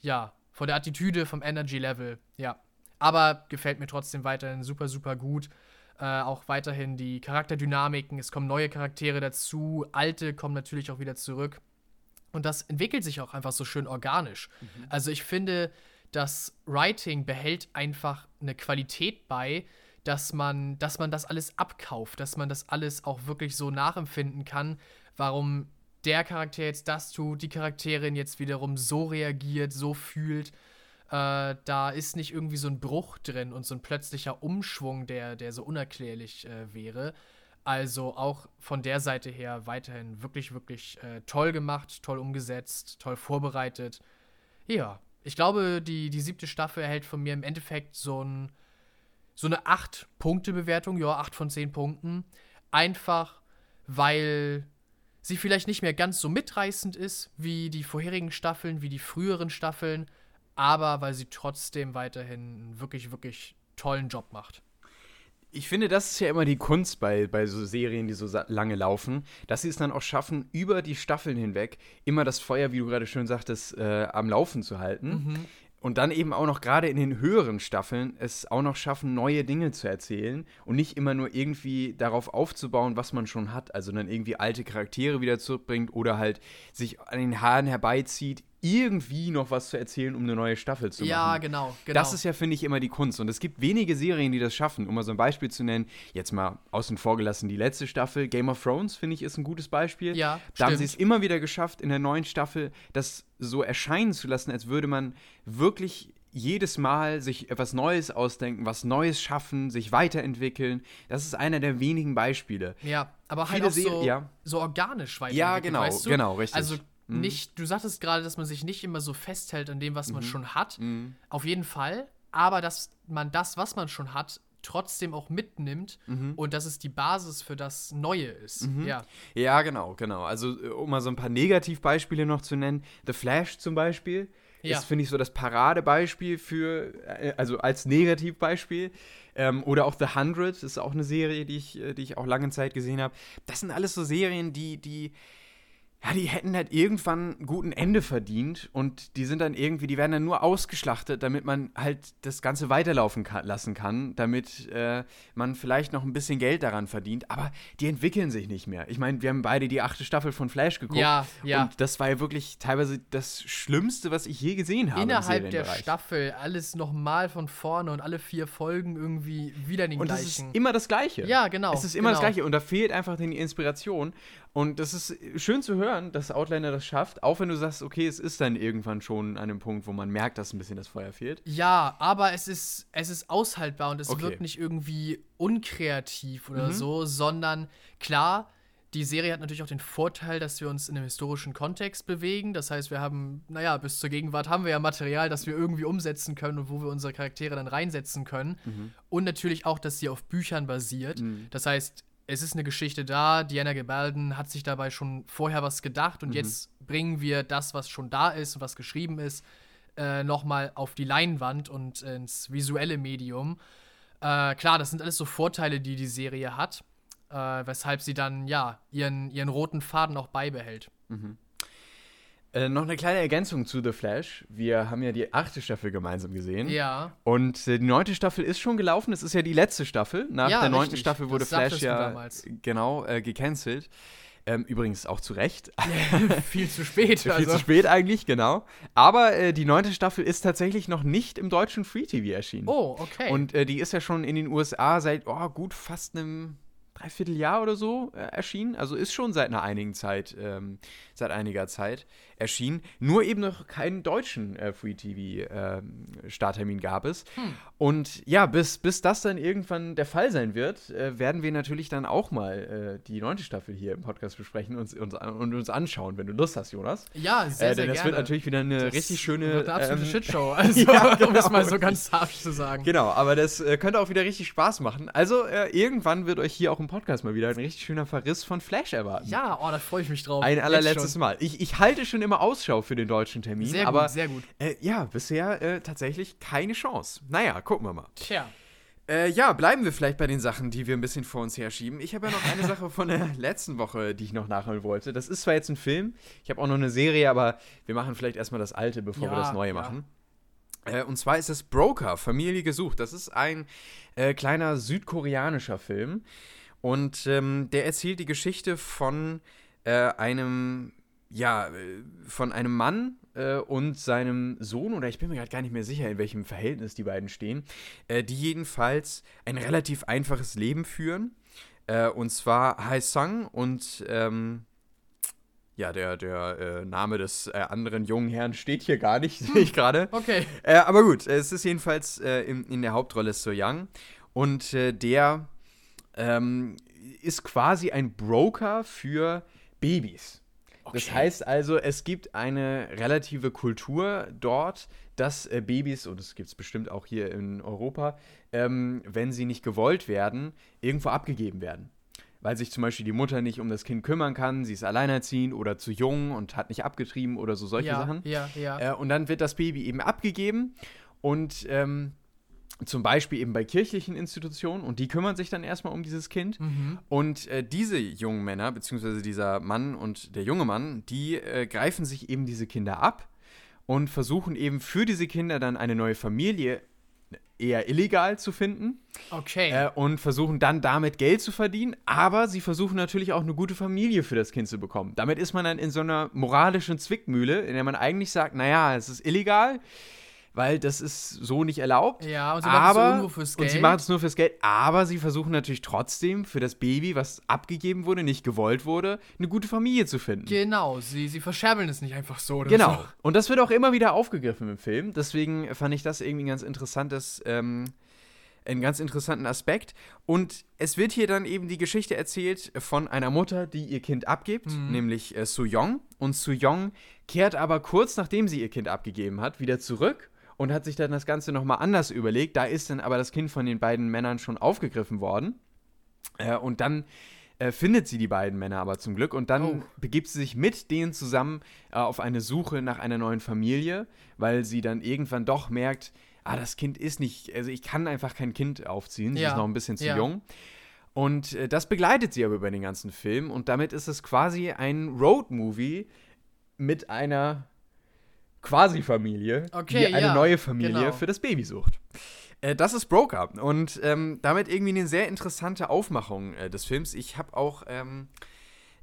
Speaker 2: ja, von der Attitüde, vom Energy-Level, ja. Aber gefällt mir trotzdem weiterhin super, super gut. Äh, auch weiterhin die Charakterdynamiken, es kommen neue Charaktere dazu, alte kommen natürlich auch wieder zurück. Und das entwickelt sich auch einfach so schön organisch. Mhm. Also ich finde, das Writing behält einfach eine Qualität bei, dass man, dass man das alles abkauft, dass man das alles auch wirklich so nachempfinden kann, warum der Charakter jetzt das tut, die Charakterin jetzt wiederum so reagiert, so fühlt. Äh, da ist nicht irgendwie so ein Bruch drin und so ein plötzlicher Umschwung, der, der so unerklärlich äh, wäre. Also auch von der Seite her weiterhin wirklich, wirklich äh, toll gemacht, toll umgesetzt, toll vorbereitet. Ja, ich glaube, die, die siebte Staffel erhält von mir im Endeffekt so ein so eine 8-Punkte-Bewertung, ja, 8 von 10 Punkten. Einfach, weil sie vielleicht nicht mehr ganz so mitreißend ist wie die vorherigen Staffeln, wie die früheren Staffeln, aber weil sie trotzdem weiterhin einen wirklich, wirklich tollen Job macht.
Speaker 1: Ich finde, das ist ja immer die Kunst bei, bei so Serien, die so lange laufen, dass sie es dann auch schaffen, über die Staffeln hinweg immer das Feuer, wie du gerade schön sagtest, äh, am Laufen zu halten. Mhm. Und dann eben auch noch gerade in den höheren Staffeln es auch noch schaffen, neue Dinge zu erzählen und nicht immer nur irgendwie darauf aufzubauen, was man schon hat. Also dann irgendwie alte Charaktere wieder zurückbringt oder halt sich an den Haaren herbeizieht, irgendwie noch was zu erzählen, um eine neue Staffel zu machen.
Speaker 2: Ja, genau,
Speaker 1: genau. Das ist ja, finde ich, immer die Kunst. Und es gibt wenige Serien, die das schaffen. Um mal so ein Beispiel zu nennen, jetzt mal außen vor gelassen, die letzte Staffel, Game of Thrones, finde ich, ist ein gutes Beispiel.
Speaker 2: Ja,
Speaker 1: Da haben sie es immer wieder geschafft, in der neuen Staffel das so erscheinen zu lassen, als würde man wirklich jedes Mal sich etwas Neues ausdenken, was Neues schaffen, sich weiterentwickeln. Das ist einer der wenigen Beispiele.
Speaker 2: Ja, aber halt Viele auch so, ja. so organisch weiterentwickeln.
Speaker 1: Ja, genau,
Speaker 2: weißt du?
Speaker 1: genau, richtig.
Speaker 2: Also Mhm. Nicht, du sagtest gerade, dass man sich nicht immer so festhält an dem, was man mhm. schon hat. Mhm. Auf jeden Fall. Aber dass man das, was man schon hat, trotzdem auch mitnimmt mhm. und dass es die Basis für das Neue ist. Mhm. Ja.
Speaker 1: ja, genau, genau. Also, äh, um mal so ein paar Negativbeispiele noch zu nennen: The Flash zum Beispiel. Ja. Ist, finde ich, so das Paradebeispiel für, äh, also als Negativbeispiel. Ähm, oder auch The Hundred, ist auch eine Serie, die ich, äh, die ich auch lange Zeit gesehen habe. Das sind alles so Serien, die, die, ja, die hätten halt irgendwann ein guten Ende verdient und die sind dann irgendwie, die werden dann nur ausgeschlachtet, damit man halt das Ganze weiterlaufen kann, lassen kann, damit äh, man vielleicht noch ein bisschen Geld daran verdient, aber die entwickeln sich nicht mehr. Ich meine, wir haben beide die achte Staffel von Flash geguckt
Speaker 2: ja, ja.
Speaker 1: und das war ja wirklich teilweise das Schlimmste, was ich je gesehen habe.
Speaker 2: Innerhalb der Staffel alles nochmal von vorne und alle vier Folgen irgendwie wieder den
Speaker 1: und
Speaker 2: gleichen.
Speaker 1: Und es ist immer das Gleiche.
Speaker 2: Ja, genau.
Speaker 1: Es ist immer
Speaker 2: genau.
Speaker 1: das Gleiche und da fehlt einfach die Inspiration und das ist schön zu hören, dass Outlander das schafft, auch wenn du sagst, okay, es ist dann irgendwann schon an einem Punkt, wo man merkt, dass ein bisschen das Feuer fehlt.
Speaker 2: Ja, aber es ist, es ist aushaltbar und es okay. wirkt nicht irgendwie unkreativ oder mhm. so, sondern klar, die Serie hat natürlich auch den Vorteil, dass wir uns in einem historischen Kontext bewegen. Das heißt, wir haben, naja, bis zur Gegenwart haben wir ja Material, das wir irgendwie umsetzen können und wo wir unsere Charaktere dann reinsetzen können. Mhm. Und natürlich auch, dass sie auf Büchern basiert. Mhm. Das heißt, es ist eine Geschichte da. Diana Gebaldon hat sich dabei schon vorher was gedacht und mhm. jetzt bringen wir das, was schon da ist und was geschrieben ist, äh, nochmal auf die Leinwand und ins visuelle Medium. Äh, klar, das sind alles so Vorteile, die die Serie hat, äh, weshalb sie dann ja ihren, ihren roten Faden auch beibehält.
Speaker 1: Mhm. Äh, noch eine kleine Ergänzung zu The Flash. Wir haben ja die achte Staffel gemeinsam gesehen.
Speaker 2: Ja.
Speaker 1: Und äh, die neunte Staffel ist schon gelaufen. Es ist ja die letzte Staffel. Nach
Speaker 2: Ja,
Speaker 1: der neunten
Speaker 2: richtig.
Speaker 1: Staffel wurde
Speaker 2: Das
Speaker 1: Flash ja
Speaker 2: damals.
Speaker 1: genau äh, gecancelt. Ähm, übrigens auch zu Recht.
Speaker 2: Viel zu spät.
Speaker 1: Viel
Speaker 2: also.
Speaker 1: zu spät eigentlich, genau. Aber äh, die neunte Staffel ist tatsächlich noch nicht im deutschen Free TV erschienen.
Speaker 2: Oh, okay.
Speaker 1: Und äh, die ist ja schon in den USA seit oh, gut fast einem Dreivierteljahr oder so äh, erschienen. Also ist schon seit einer einigen Zeit, ähm, seit einiger Zeit erschienen. Nur eben noch keinen deutschen äh, Free TV ähm, gab es.
Speaker 2: Hm.
Speaker 1: Und ja, bis, bis das dann irgendwann der Fall sein wird, äh, werden wir natürlich dann auch mal äh, die neunte Staffel hier im Podcast besprechen und uns, und uns anschauen, wenn du Lust hast, Jonas.
Speaker 2: ja, sehr,
Speaker 1: äh,
Speaker 2: sehr
Speaker 1: denn das
Speaker 2: gerne.
Speaker 1: wird natürlich wieder eine
Speaker 2: Das
Speaker 1: richtig schöne.
Speaker 2: wird eine absolute
Speaker 1: ähm,
Speaker 2: Shitshow, also,
Speaker 1: ja,
Speaker 2: um es
Speaker 1: genau.
Speaker 2: mal so ganz harsch zu sagen.
Speaker 1: Genau, aber das äh, könnte auch wieder richtig Spaß machen. Also irgendwann wird euch hier auch im Podcast mal wieder ein richtig schöner Verriss von Flash erwarten.
Speaker 2: Ja, oh, da freue ich mich drauf.
Speaker 1: Ein allerletztes. Mal. Ich, ich halte schon immer Ausschau für den deutschen Termin,
Speaker 2: Sehr
Speaker 1: aber
Speaker 2: gut, sehr gut.
Speaker 1: äh, ja, bisher äh, tatsächlich keine Chance. Naja, gucken wir mal.
Speaker 2: Tja.
Speaker 1: Äh, ja, bleiben wir vielleicht bei den Sachen, die wir ein bisschen vor uns herschieben. Ich habe ja noch eine Sache von der letzten Woche, die ich noch nachholen wollte. Das ist zwar jetzt ein Film, ich habe auch noch eine Serie, aber wir machen vielleicht erstmal das alte, bevor wir
Speaker 2: Ja,
Speaker 1: das neue
Speaker 2: ja.
Speaker 1: machen. Äh, und zwar ist es Broker, Familie gesucht. Das ist ein äh, kleiner südkoreanischer Film. Und ähm, der erzählt die Geschichte von äh, einem, ja, äh, von einem Mann äh, und seinem Sohn, oder ich bin mir gerade gar nicht mehr sicher, in welchem Verhältnis die beiden stehen, äh, die jedenfalls ein relativ einfaches Leben führen. Äh, und zwar Hai Sang und ähm, ja, der, der äh, Name des äh, anderen jungen Herrn steht hier gar nicht, sehe ich gerade.
Speaker 2: Okay.
Speaker 1: Aber gut, es ist jedenfalls in, in der Hauptrolle So Young. Und der ähm, ist quasi ein Broker für Babys. Das
Speaker 2: Okay.
Speaker 1: heißt also, es gibt eine relative Kultur dort, dass äh, Babys, und das gibt es bestimmt auch hier in Europa, ähm, wenn sie nicht gewollt werden, irgendwo abgegeben werden. Weil sich zum Beispiel die Mutter nicht um das Kind kümmern kann, sie ist alleinerziehend oder zu jung und hat nicht abgetrieben oder so solche
Speaker 2: ja,
Speaker 1: Sachen.
Speaker 2: Ja, ja.
Speaker 1: Äh, und dann wird das Baby eben abgegeben und ähm, zum Beispiel eben bei kirchlichen Institutionen und die kümmern sich dann erstmal um dieses Kind.
Speaker 2: Mhm.
Speaker 1: Und äh, diese jungen Männer, beziehungsweise dieser Mann und der junge Mann, die äh, greifen sich eben diese Kinder ab und versuchen eben für diese Kinder dann eine neue Familie eher illegal zu finden
Speaker 2: Okay.
Speaker 1: äh, und versuchen dann damit Geld zu verdienen, aber sie versuchen natürlich auch eine gute Familie für das Kind zu bekommen. Damit ist man dann in so einer moralischen Zwickmühle, in der man eigentlich sagt, naja, es ist illegal, weil das ist so nicht erlaubt.
Speaker 2: ja, und sie machen es
Speaker 1: aber,
Speaker 2: irgendwo fürs Geld.
Speaker 1: Und sie machen es nur fürs Geld, aber sie versuchen natürlich trotzdem für das Baby, was abgegeben wurde, nicht gewollt wurde, eine gute Familie zu finden.
Speaker 2: Genau, sie, sie verscherbeln es nicht einfach so.
Speaker 1: Genau.
Speaker 2: So.
Speaker 1: Und das wird auch immer wieder aufgegriffen im Film. Deswegen fand ich das irgendwie ein ganz interessantes, ähm, einen ganz interessanten Aspekt. Und es wird hier dann eben die Geschichte erzählt von einer Mutter, die ihr Kind abgibt,
Speaker 2: Mhm.
Speaker 1: nämlich äh, Soo-Young. Und Soo-Young kehrt aber kurz nachdem sie ihr Kind abgegeben hat, wieder zurück und hat sich dann das Ganze nochmal anders überlegt. Da ist dann aber das Kind von den beiden Männern schon aufgegriffen worden. Äh, und dann äh, findet sie die beiden Männer aber zum Glück und dann
Speaker 2: Oh.
Speaker 1: begibt sie sich mit denen zusammen äh, auf eine Suche nach einer neuen Familie, weil sie dann irgendwann doch merkt, ah, das Kind ist nicht, also ich kann einfach kein Kind aufziehen, sie
Speaker 2: Ja,
Speaker 1: ist noch ein bisschen zu
Speaker 2: ja.
Speaker 1: jung. Und äh, das begleitet sie aber über den ganzen Film und damit ist es quasi ein Road-Movie mit einer Quasi-Familie,
Speaker 2: Okay,
Speaker 1: die eine
Speaker 2: ja,
Speaker 1: neue Familie
Speaker 2: genau.
Speaker 1: für das Baby sucht. Äh, das ist Broker und ähm, damit irgendwie eine sehr interessante Aufmachung äh, des Films. Ich habe auch ähm,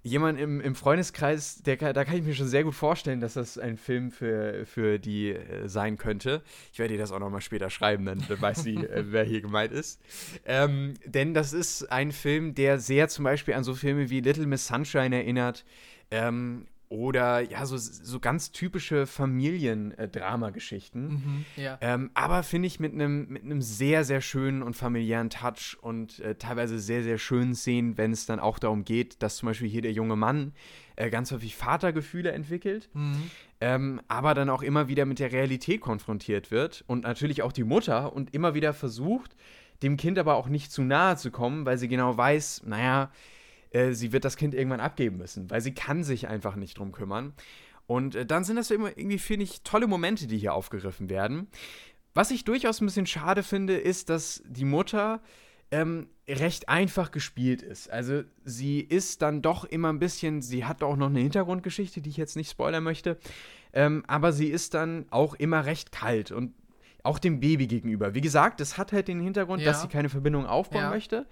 Speaker 1: jemanden im, im Freundeskreis, der, kann- da kann ich mir schon sehr gut vorstellen, dass das ein Film für, für die äh, sein könnte. Ich werde dir das auch nochmal später schreiben, dann, dann weiß sie, äh, wer hier gemeint ist. Ähm, denn das ist ein Film, der sehr zum Beispiel an so Filme wie Little Miss Sunshine erinnert. Ähm, oder ja, so, so ganz typische Familiendramageschichten.
Speaker 2: Mhm, ja.
Speaker 1: Ähm, aber finde ich mit einem mit einem sehr, sehr schönen und familiären Touch und äh, teilweise sehr, sehr schönen Szenen, wenn es dann auch darum geht, dass zum Beispiel hier der junge Mann äh, ganz häufig Vatergefühle entwickelt,
Speaker 2: Mhm.
Speaker 1: ähm, aber dann auch immer wieder mit der Realität konfrontiert wird und natürlich auch die Mutter und immer wieder versucht, dem Kind aber auch nicht zu nahe zu kommen, weil sie genau weiß, naja, äh, sie wird das Kind irgendwann abgeben müssen, weil sie kann sich einfach nicht drum kümmern. Und äh, dann sind das immer irgendwie, finde ich, tolle Momente, die hier aufgegriffen werden. Was ich durchaus ein bisschen schade finde, ist, dass die Mutter ähm, recht einfach gespielt ist. Also sie ist dann doch immer ein bisschen, sie hat auch noch eine Hintergrundgeschichte, die ich jetzt nicht spoilern möchte, ähm, aber sie ist dann auch immer recht kalt und auch dem Baby gegenüber. Wie gesagt, das hat halt den Hintergrund, ja. dass sie keine Verbindung aufbauen ja. möchte.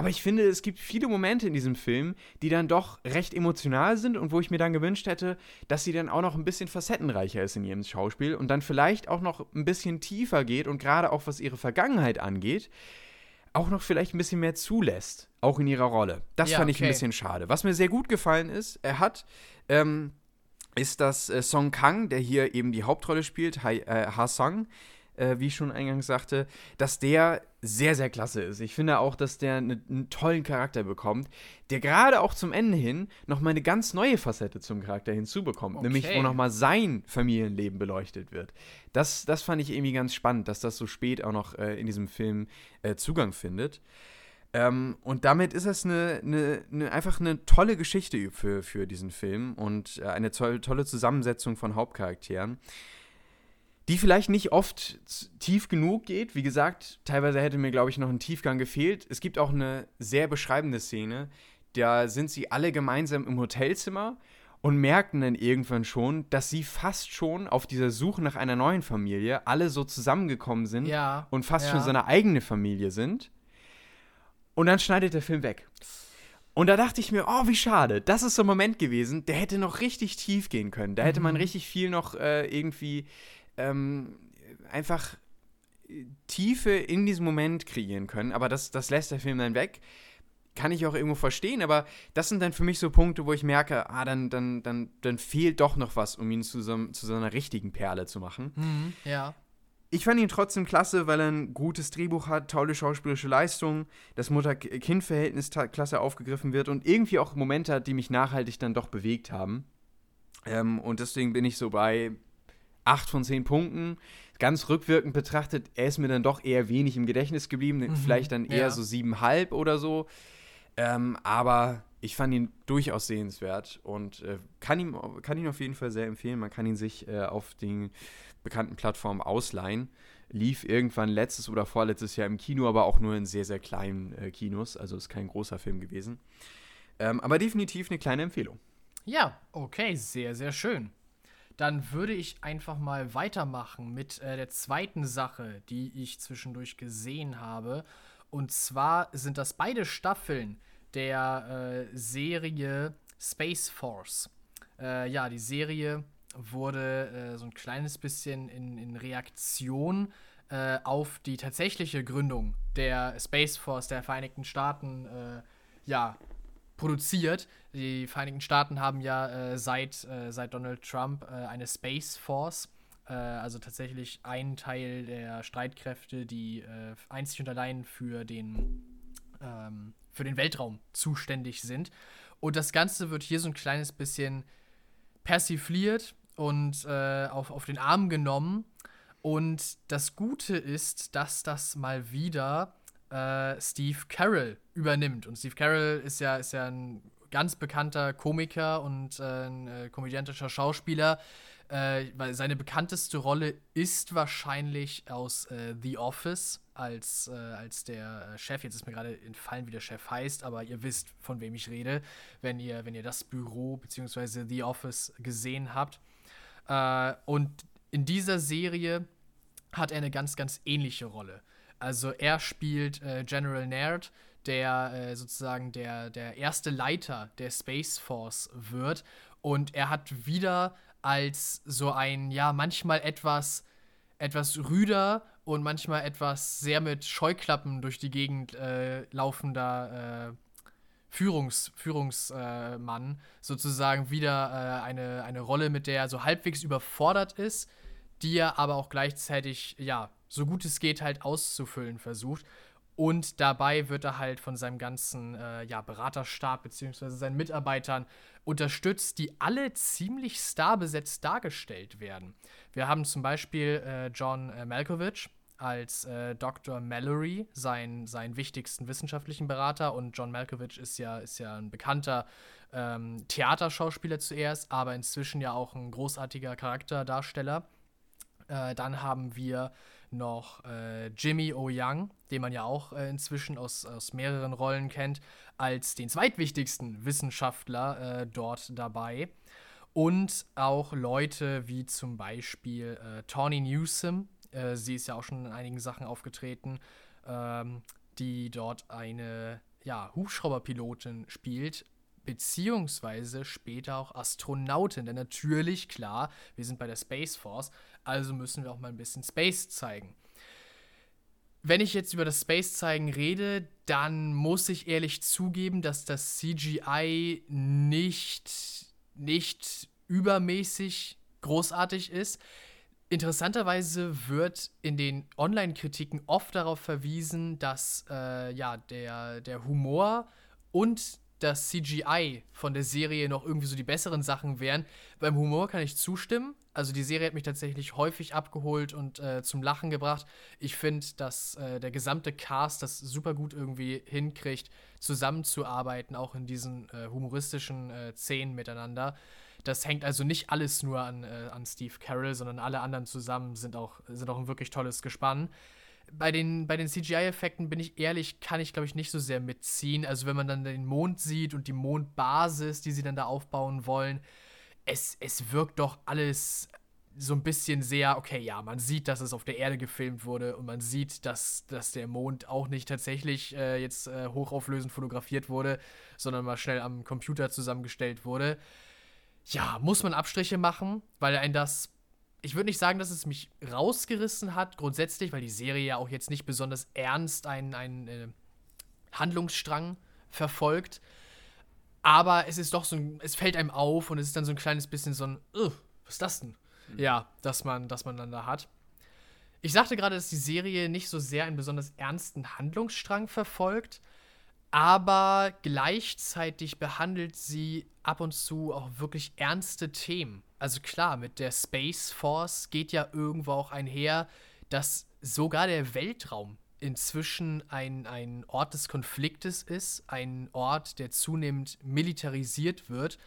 Speaker 1: Aber ich finde, es gibt viele Momente in diesem Film, die dann doch recht emotional sind und wo ich mir dann gewünscht hätte, dass sie dann auch noch ein bisschen facettenreicher ist in ihrem Schauspiel und dann vielleicht auch noch ein bisschen tiefer geht und gerade auch was ihre Vergangenheit angeht, auch noch vielleicht ein bisschen mehr zulässt, auch in ihrer Rolle. Das ja, fand ich okay. ein bisschen schade. Was mir sehr gut gefallen ist, er hat, ähm, ist das äh, Song Kang, der hier eben die Hauptrolle spielt, Ha, äh, ha Song äh, wie ich schon eingangs sagte, dass der sehr, sehr klasse ist. Ich finde auch, dass der ne, einen tollen Charakter bekommt, der gerade auch zum Ende hin nochmal eine ganz neue Facette zum Charakter hinzubekommt, okay. nämlich wo nochmal sein Familienleben beleuchtet wird. Das, das fand ich irgendwie ganz spannend, dass das so spät auch noch äh, in diesem Film äh, Zugang findet. Ähm, und damit ist es eine, eine, eine, einfach eine tolle Geschichte für, für diesen Film und äh, eine tolle, tolle Zusammensetzung von Hauptcharakteren die vielleicht nicht oft tief genug geht. Wie gesagt, teilweise hätte mir, glaube ich, noch ein Tiefgang gefehlt. Es gibt auch eine sehr beschreibende Szene. Da sind sie alle gemeinsam im Hotelzimmer und merken dann irgendwann schon, dass sie fast schon auf dieser Suche nach einer neuen Familie alle so zusammengekommen sind ja, und fast ja. schon seine eigene Familie sind. Und dann schneidet der Film weg. Und da dachte ich mir, oh, wie schade. Das ist so ein Moment gewesen, der hätte noch richtig tief gehen können. Da hätte man mhm. richtig viel noch äh, irgendwie ähm, einfach Tiefe in diesem Moment kreieren können. Aber das, das lässt der Film dann weg. Kann ich auch irgendwo verstehen, aber das sind dann für mich so Punkte, wo ich merke, ah, dann, dann, dann, dann fehlt doch noch was, um ihn zu so, zu so einer richtigen Perle zu machen.
Speaker 2: Mhm, ja.
Speaker 1: Ich fand ihn trotzdem klasse, weil er ein gutes Drehbuch hat, tolle schauspielerische Leistung, das Mutter-Kind-Verhältnis klasse aufgegriffen wird und irgendwie auch Momente hat, die mich nachhaltig dann doch bewegt haben. Ähm, und deswegen bin ich so bei 8 von 10 Punkten. Ganz rückwirkend betrachtet, er ist mir dann doch eher wenig im Gedächtnis geblieben. Mhm. Vielleicht dann eher ja. so 7,5 oder so. Ähm, aber ich fand ihn durchaus sehenswert und äh, kann, ihm, kann ihn auf jeden Fall sehr empfehlen. Man kann ihn sich äh, auf den bekannten Plattformen ausleihen. Lief irgendwann letztes oder vorletztes Jahr im Kino, aber auch nur in sehr, sehr kleinen äh, Kinos. Also ist kein großer Film gewesen. Ähm, aber definitiv eine kleine Empfehlung.
Speaker 2: Ja, okay, sehr, sehr schön dann würde ich einfach mal weitermachen mit äh, der zweiten Sache, die ich zwischendurch gesehen habe. Und zwar sind das beide Staffeln der äh, Serie Space Force. Äh, ja, die Serie wurde äh, so ein kleines bisschen in, in Reaktion äh, auf die tatsächliche Gründung der Space Force der Vereinigten Staaten äh, ja, produziert. Die Vereinigten Staaten haben ja äh, seit, äh, seit Donald Trump äh, eine Space Force, äh, also tatsächlich ein Teil der Streitkräfte, die äh, einzig und allein für den, ähm, für den Weltraum zuständig sind. Und das Ganze wird hier so ein kleines bisschen persifliert und äh, auf, auf den Arm genommen. Und das Gute ist, dass das mal wieder äh, Steve Carroll übernimmt. Und Steve Carroll ist ja, ist ja ein ganz bekannter Komiker und äh, ein äh, komödiantischer Schauspieler. Äh, weil seine bekannteste Rolle ist wahrscheinlich aus äh, The Office als, äh, als der Chef. Jetzt ist mir gerade entfallen, wie der Chef heißt, aber ihr wisst, von wem ich rede, wenn ihr, wenn ihr das Büro bzw. The Office gesehen habt. und in dieser Serie hat er eine ganz, ganz ähnliche Rolle. Also er spielt äh, General Naird, der äh, sozusagen der, der erste Leiter der Space Force wird. Und er hat wieder als so ein, ja, manchmal etwas, etwas rüder und manchmal etwas sehr mit Scheuklappen durch die Gegend äh, laufender äh, Führungs, Führungsmann sozusagen wieder äh, eine, eine Rolle, mit der er so halbwegs überfordert ist, die er aber auch gleichzeitig, ja, so gut es geht halt auszufüllen versucht. Und dabei wird er halt von seinem ganzen äh, ja, Beraterstab bzw. seinen Mitarbeitern unterstützt, die alle ziemlich starbesetzt dargestellt werden. Wir haben zum Beispiel äh, John äh, Malkovich als äh, Dr. Mallory, sein, seinen wichtigsten wissenschaftlichen Berater. Und John Malkovich ist ja, ist ja ein bekannter ähm, Theaterschauspieler zuerst, aber inzwischen ja auch ein großartiger Charakterdarsteller. Äh, dann haben wir noch äh, Jimmy O. Young, den man ja auch äh, inzwischen aus, aus mehreren Rollen kennt, als den zweitwichtigsten Wissenschaftler äh, dort dabei. Und auch Leute wie zum Beispiel äh, Tawny Newsom, äh, sie ist ja auch schon in einigen Sachen aufgetreten, ähm, die dort eine ja, Hubschrauberpilotin spielt, beziehungsweise später auch Astronautin. Denn natürlich, klar, wir sind bei der Space Force, also müssen wir auch mal ein bisschen Space zeigen. Wenn ich jetzt über das Space zeigen rede, dann muss ich ehrlich zugeben, dass das CGI nicht, nicht übermäßig großartig ist. Interessanterweise wird in den Online-Kritiken oft darauf verwiesen, dass äh, ja, der, der Humor und das CGI von der Serie noch irgendwie so die besseren Sachen wären. Beim Humor kann ich zustimmen. Also die Serie hat mich tatsächlich häufig abgeholt und äh, zum Lachen gebracht. Ich finde, dass äh, der gesamte Cast das super gut irgendwie hinkriegt, zusammenzuarbeiten, auch in diesen äh, humoristischen äh, Szenen miteinander. Das hängt also nicht alles nur an, äh, an Steve Carroll, sondern alle anderen zusammen sind auch, sind auch ein wirklich tolles Gespann bei den, bei den CGI-Effekten bin ich ehrlich, kann ich glaube ich nicht so sehr mitziehen. Also wenn man dann den Mond sieht und die Mondbasis, die sie dann da aufbauen wollen, es, es wirkt doch alles so ein bisschen sehr, okay, ja, man sieht, dass es auf der Erde gefilmt wurde und man sieht, dass, dass der Mond auch nicht tatsächlich äh, jetzt äh, hochauflösend fotografiert wurde, sondern mal schnell am Computer zusammengestellt wurde. Ja, muss man Abstriche machen, weil ein das ich würde nicht sagen, dass es mich rausgerissen hat, grundsätzlich, weil die Serie ja auch jetzt nicht besonders ernst einen, einen äh, Handlungsstrang verfolgt. Aber es ist doch so ein, es fällt einem auf und es ist dann so ein kleines bisschen so ein, was ist das denn? Mhm. Ja, dass man, dass man dann da hat. Ich sagte gerade, dass die Serie nicht so sehr einen besonders ernsten Handlungsstrang verfolgt, aber gleichzeitig behandelt sie ab und zu auch wirklich ernste Themen. Also klar, mit der Space Force geht ja irgendwo auch einher, dass sogar der Weltraum inzwischen ein, ein Ort des Konfliktes ist, ein Ort, der zunehmend militarisiert wird.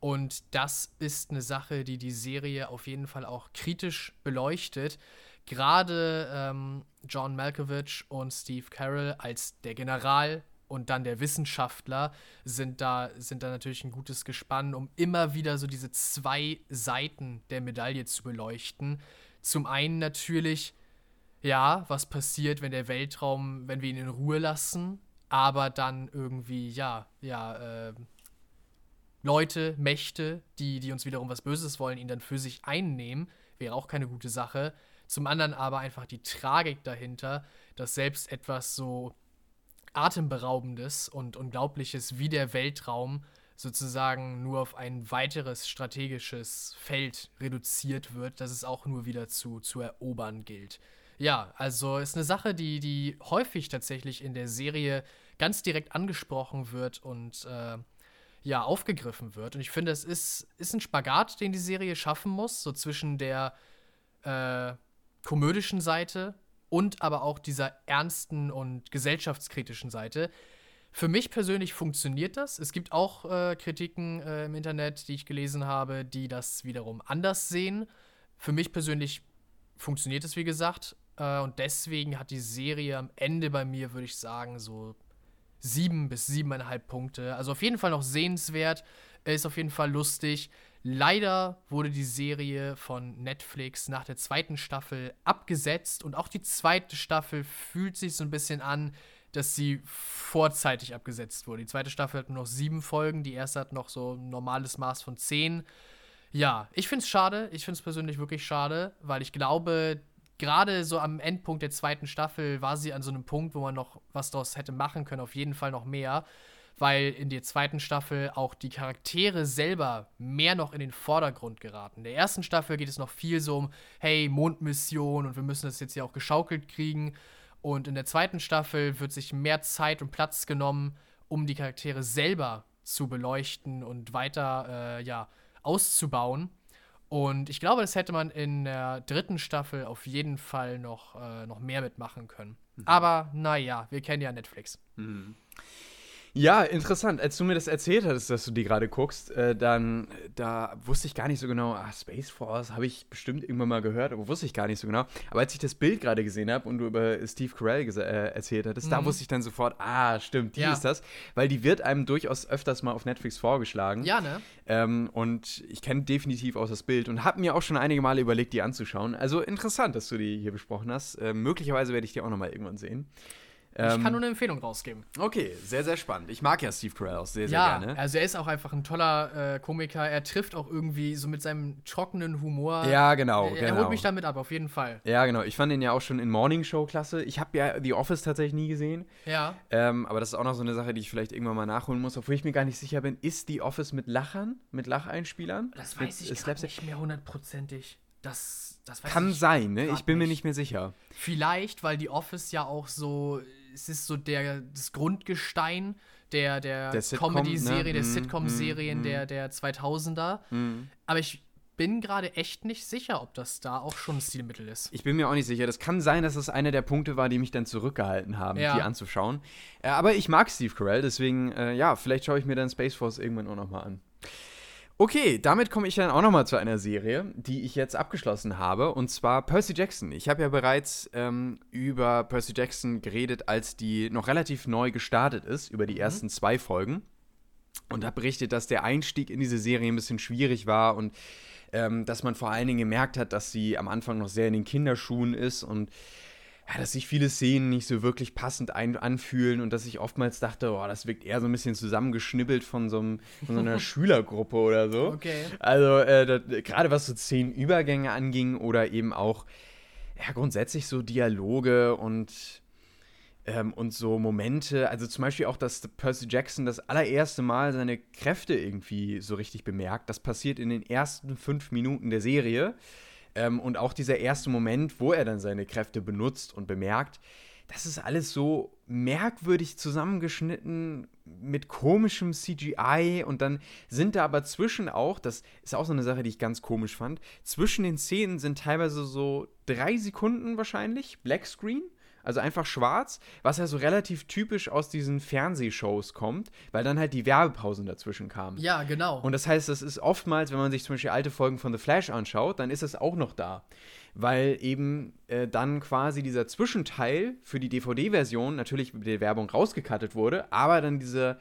Speaker 2: Und das ist eine Sache, die die Serie auf jeden Fall auch kritisch beleuchtet. Gerade ähm, John Malkovich und Steve Carroll als der General und dann der Wissenschaftler sind da, sind da natürlich ein gutes Gespann, um immer wieder so diese zwei Seiten der Medaille zu beleuchten. Zum einen natürlich, ja, was passiert, wenn der Weltraum, wenn wir ihn in Ruhe lassen, aber dann irgendwie, ja, ja, äh, Leute, Mächte, die, die uns wiederum was Böses wollen, ihn dann für sich einnehmen, wäre auch keine gute Sache. Zum anderen aber einfach die Tragik dahinter, dass selbst etwas so Atemberaubendes und Unglaubliches wie der Weltraum sozusagen nur auf ein weiteres strategisches Feld reduziert wird, das es auch nur wieder zu, zu erobern gilt. Ja, also ist eine Sache, die, die häufig tatsächlich in der Serie ganz direkt angesprochen wird und äh, ja, aufgegriffen wird. Und ich finde, es ist, ist ein Spagat, den die Serie schaffen muss, so zwischen der äh, komödischen Seite und aber auch dieser ernsten und gesellschaftskritischen Seite. Für mich persönlich funktioniert das. Es gibt auch äh, Kritiken äh, im Internet, die ich gelesen habe, die das wiederum anders sehen. Für mich persönlich funktioniert es, wie gesagt. Äh, und deswegen hat die Serie am Ende bei mir, würde ich sagen, so sieben bis siebeneinhalb Punkte. Also auf jeden Fall noch sehenswert. Ist auf jeden Fall lustig. Leider wurde die Serie von Netflix nach der zweiten Staffel abgesetzt und auch die zweite Staffel fühlt sich so ein bisschen an, dass sie vorzeitig abgesetzt wurde. Die zweite Staffel hat nur noch sieben Folgen, die erste hat noch so ein normales Maß von zehn. Ja, ich finde es schade. Ich finde es persönlich wirklich schade, weil ich glaube, gerade so am Endpunkt der zweiten Staffel war sie an so einem Punkt, wo man noch was daraus hätte machen können, auf jeden Fall noch mehr weil in der zweiten Staffel auch die Charaktere selber mehr noch in den Vordergrund geraten. In der ersten Staffel geht es noch viel so um, hey, Mondmission und wir müssen das jetzt ja auch geschaukelt kriegen. Und in der zweiten Staffel wird sich mehr Zeit und Platz genommen, um die Charaktere selber zu beleuchten und weiter, äh, ja, auszubauen. Und ich glaube, das hätte man in der dritten Staffel auf jeden Fall noch, äh, noch mehr mitmachen können. Mhm. Aber naja, wir kennen ja Netflix. Mhm.
Speaker 1: Ja, interessant. Als du mir das erzählt hattest, dass du die gerade guckst, äh, dann da wusste ich gar nicht so genau, ah, Space Force habe ich bestimmt irgendwann mal gehört, aber wusste ich gar nicht so genau. Aber als ich das Bild gerade gesehen habe und du über Steve Carell äh, erzählt hattest, mhm. da wusste ich dann sofort, ah, stimmt, die ja. ist das. Weil die wird einem durchaus öfters mal auf Netflix vorgeschlagen.
Speaker 2: Ja, ne?
Speaker 1: Ähm, und ich kenne definitiv auch das Bild und habe mir auch schon einige Male überlegt, die anzuschauen. Also interessant, dass du die hier besprochen hast. Äh, möglicherweise werde ich die auch noch mal irgendwann sehen.
Speaker 2: Ich kann ähm, nur eine Empfehlung rausgeben.
Speaker 1: Okay, sehr, sehr spannend. Ich mag ja Steve Carell auch sehr, sehr
Speaker 2: ja,
Speaker 1: gerne.
Speaker 2: Also er ist auch einfach ein toller äh, Komiker. Er trifft auch irgendwie so mit seinem trockenen Humor.
Speaker 1: Ja, genau.
Speaker 2: Er,
Speaker 1: genau.
Speaker 2: er holt mich damit ab, auf jeden Fall.
Speaker 1: Ja, genau. Ich fand ihn ja auch schon in Morning Show klasse. Ich habe ja The Office tatsächlich nie gesehen.
Speaker 2: Ja.
Speaker 1: Ähm, aber das ist auch noch so eine Sache, die ich vielleicht irgendwann mal nachholen muss, obwohl ich mir gar nicht sicher bin, ist The Office mit Lachern, mit Lacheinspielern?
Speaker 2: Das weiß mit, ich nicht mehr hundertprozentig. Das, das
Speaker 1: Kann
Speaker 2: ich
Speaker 1: sein, ne? Ich bin mir nicht mehr sicher.
Speaker 2: Vielleicht, weil The Office ja auch so es ist so der, das Grundgestein der, der, der Comedy-Serie, ne? der mhm, Sitcom-Serien mm, der, der 2000er. Mm. Aber ich bin gerade echt nicht sicher, ob das da auch schon ein Stilmittel ist.
Speaker 1: Ich bin mir auch nicht sicher. Das kann sein, dass es einer der Punkte war, die mich dann zurückgehalten haben, ja. die anzuschauen. Äh, aber ich mag Steve Carell, deswegen, äh, ja, vielleicht schaue ich mir dann Space Force irgendwann auch nochmal an. Okay, damit komme ich dann auch nochmal zu einer Serie, die ich jetzt abgeschlossen habe, und zwar Percy Jackson. Ich habe ja bereits ähm, über Percy Jackson geredet, als die noch relativ neu gestartet ist, über die mhm. ersten zwei Folgen. Und habe berichtet, dass der Einstieg in diese Serie ein bisschen schwierig war und ähm, dass man vor allen Dingen gemerkt hat, dass sie am Anfang noch sehr in den Kinderschuhen ist und ja, dass sich viele Szenen nicht so wirklich passend ein anfühlen und dass ich oftmals dachte, oh, das wirkt eher so ein bisschen zusammengeschnibbelt von so, einem, von so einer Schülergruppe oder so.
Speaker 2: Okay.
Speaker 1: Also äh, gerade was so Szenenübergänge anging oder eben auch ja, grundsätzlich so Dialoge und, ähm, und so Momente. Also zum Beispiel auch, dass Percy Jackson das allererste Mal seine Kräfte irgendwie so richtig bemerkt. Das passiert in den ersten fünf Minuten der Serie. Ähm, und auch dieser erste Moment, wo er dann seine Kräfte benutzt und bemerkt, das ist alles so merkwürdig zusammengeschnitten mit komischem CGI und dann sind da aber zwischen auch, das ist auch so eine Sache, die ich ganz komisch fand, zwischen den Szenen sind teilweise so drei Sekunden wahrscheinlich Blackscreen also einfach schwarz, was ja so relativ typisch aus diesen Fernsehshows kommt, weil dann halt die Werbepausen dazwischen kamen.
Speaker 2: Ja, genau.
Speaker 1: Und das heißt, das ist oftmals, wenn man sich zum Beispiel alte Folgen von The Flash anschaut, dann ist es auch noch da. Weil eben äh, dann quasi dieser Zwischenteil für die DVD-Version natürlich mit der Werbung rausgekattet wurde, aber dann dieser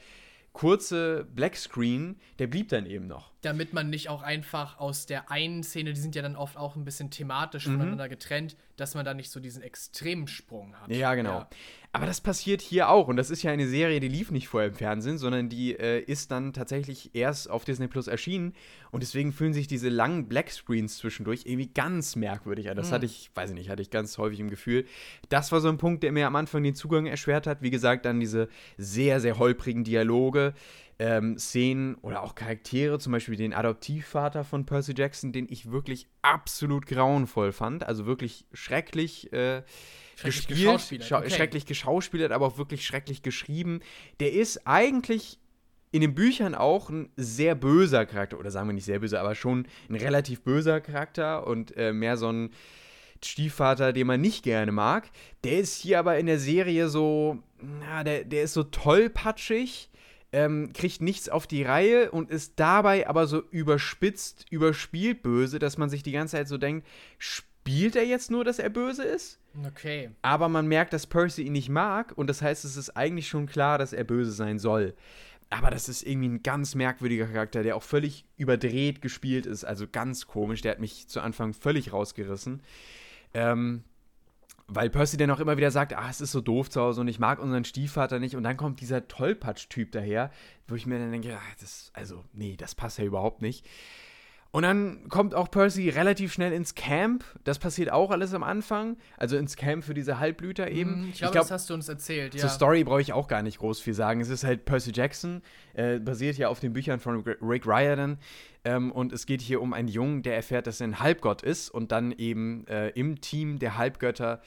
Speaker 1: kurze Blackscreen, der blieb dann eben noch.
Speaker 2: Damit man nicht auch einfach aus der einen Szene, die sind ja dann oft auch ein bisschen thematisch mhm. voneinander getrennt, dass man da nicht so diesen Extremsprung hat.
Speaker 1: Ja, genau. Ja. Aber das passiert hier auch. Und das ist ja eine Serie, die lief nicht vorher im Fernsehen, sondern die äh, ist dann tatsächlich erst auf Disney Plus erschienen. Und deswegen fühlen sich diese langen Blackscreens zwischendurch irgendwie ganz merkwürdig an. Das mhm. hatte ich, weiß ich nicht, hatte ich ganz häufig im Gefühl. Das war so ein Punkt, der mir am Anfang den Zugang erschwert hat. Wie gesagt, dann diese sehr, sehr holprigen Dialoge. Ähm, Szenen oder auch Charaktere, zum Beispiel den Adoptivvater von Percy Jackson, den ich wirklich absolut grauenvoll fand. Also wirklich schrecklich. Äh, schrecklich gespielt, geschauspielert. Okay. schrecklich geschauspielert, aber auch wirklich schrecklich geschrieben. Der ist eigentlich in den Büchern auch ein sehr böser Charakter, oder sagen wir nicht sehr böser, aber schon ein relativ böser Charakter und äh, mehr so ein Stiefvater, den man nicht gerne mag. Der ist hier aber in der Serie so, na, der, der ist so tollpatschig, ähm, kriegt nichts auf die Reihe und ist dabei aber so überspitzt, überspielt böse, dass man sich die ganze Zeit so denkt, spielt er jetzt nur, dass er böse ist?
Speaker 2: Okay.
Speaker 1: Aber man merkt, dass Percy ihn nicht mag und das heißt, es ist eigentlich schon klar, dass er böse sein soll. Aber das ist irgendwie ein ganz merkwürdiger Charakter, der auch völlig überdreht gespielt ist, also ganz komisch. Der hat mich zu Anfang völlig rausgerissen. Ähm, weil Percy dann auch immer wieder sagt, ah, es ist so doof zu Hause und ich mag unseren Stiefvater nicht. Und dann kommt dieser Tollpatsch-Typ daher, wo ich mir dann denke, ach, das, also, nee, das passt ja überhaupt nicht. Und dann kommt auch Percy relativ schnell ins Camp. Das passiert auch alles am Anfang. Also ins Camp für diese Halbblüter eben.
Speaker 2: Mhm, ich glaube, glaub, das hast du uns erzählt, ja.
Speaker 1: Zur Story brauche ich auch gar nicht groß viel sagen. Es ist halt Percy Jackson, äh, basiert ja auf den Büchern von Rick Riordan. Ähm, und es geht hier um einen Jungen, der erfährt, dass er ein Halbgott ist und dann eben äh, im Team der Halbgötter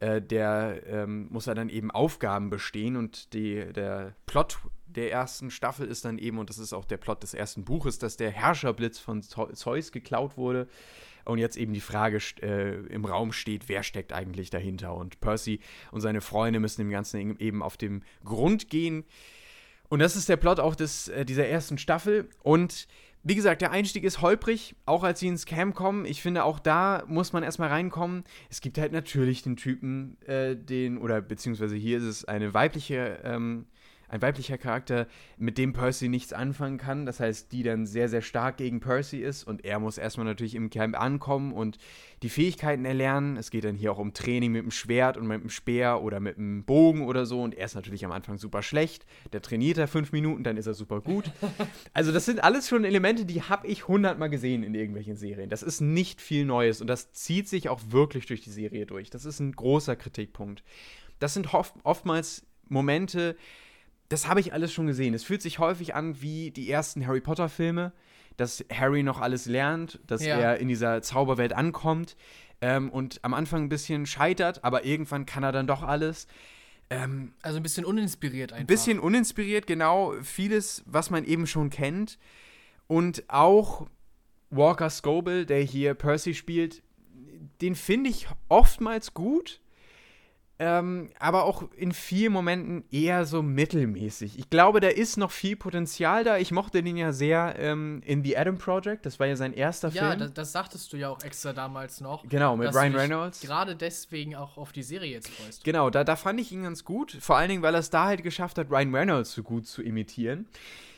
Speaker 1: äh, der ähm, muss er dann eben Aufgaben bestehen und die, der Plot der ersten Staffel ist dann eben, und das ist auch der Plot des ersten Buches, dass der Herrscherblitz von Zeus geklaut wurde und jetzt eben die Frage äh, im Raum steht, wer steckt eigentlich dahinter? Und Percy und seine Freunde müssen dem Ganzen eben auf den Grund gehen. Und das ist der Plot auch des, äh, dieser ersten Staffel. Und wie gesagt, der Einstieg ist holprig, auch als sie ins Camp kommen. Ich finde, auch da muss man erstmal reinkommen. Es gibt halt natürlich den Typen, äh, den, oder beziehungsweise hier ist es eine weibliche ähm, ein weiblicher Charakter, mit dem Percy nichts anfangen kann. Das heißt, die dann sehr, sehr stark gegen Percy ist und er muss erstmal natürlich im Camp ankommen und die Fähigkeiten erlernen. Es geht dann hier auch um Training mit dem Schwert und mit dem Speer oder mit dem Bogen oder so und er ist natürlich am Anfang super schlecht. Der trainiert er fünf Minuten, dann ist er super gut. Also das sind alles schon Elemente, die habe ich hundertmal gesehen in irgendwelchen Serien. Das ist nicht viel Neues und das zieht sich auch wirklich durch die Serie durch. Das ist ein großer Kritikpunkt. Das sind oftmals Momente, das habe ich alles schon gesehen. Es fühlt sich häufig an wie die ersten Harry Potter-Filme, dass Harry noch alles lernt, dass ja. er in dieser Zauberwelt ankommt ähm, und am Anfang ein bisschen scheitert, aber irgendwann kann er dann doch alles.
Speaker 2: Ähm, also ein bisschen uninspiriert einfach. Ein
Speaker 1: bisschen uninspiriert, genau. Vieles, was man eben schon kennt. Und auch Walker Scoble, der hier Percy spielt, den finde ich oftmals gut. Ähm, aber auch in vielen Momenten eher so mittelmäßig. Ich glaube, da ist noch viel Potenzial da. Ich mochte den ja sehr ähm, in The Adam Project. Das war ja sein erster ja, Film. Ja,
Speaker 2: das, das, sagtest du ja auch extra damals noch.
Speaker 1: Genau, mit Ryan Reynolds.
Speaker 2: Gerade deswegen auch auf die Serie jetzt freust.
Speaker 1: Genau, da, da fand ich ihn ganz gut. Vor allen Dingen, weil er es da halt geschafft hat, Ryan Reynolds so gut zu imitieren.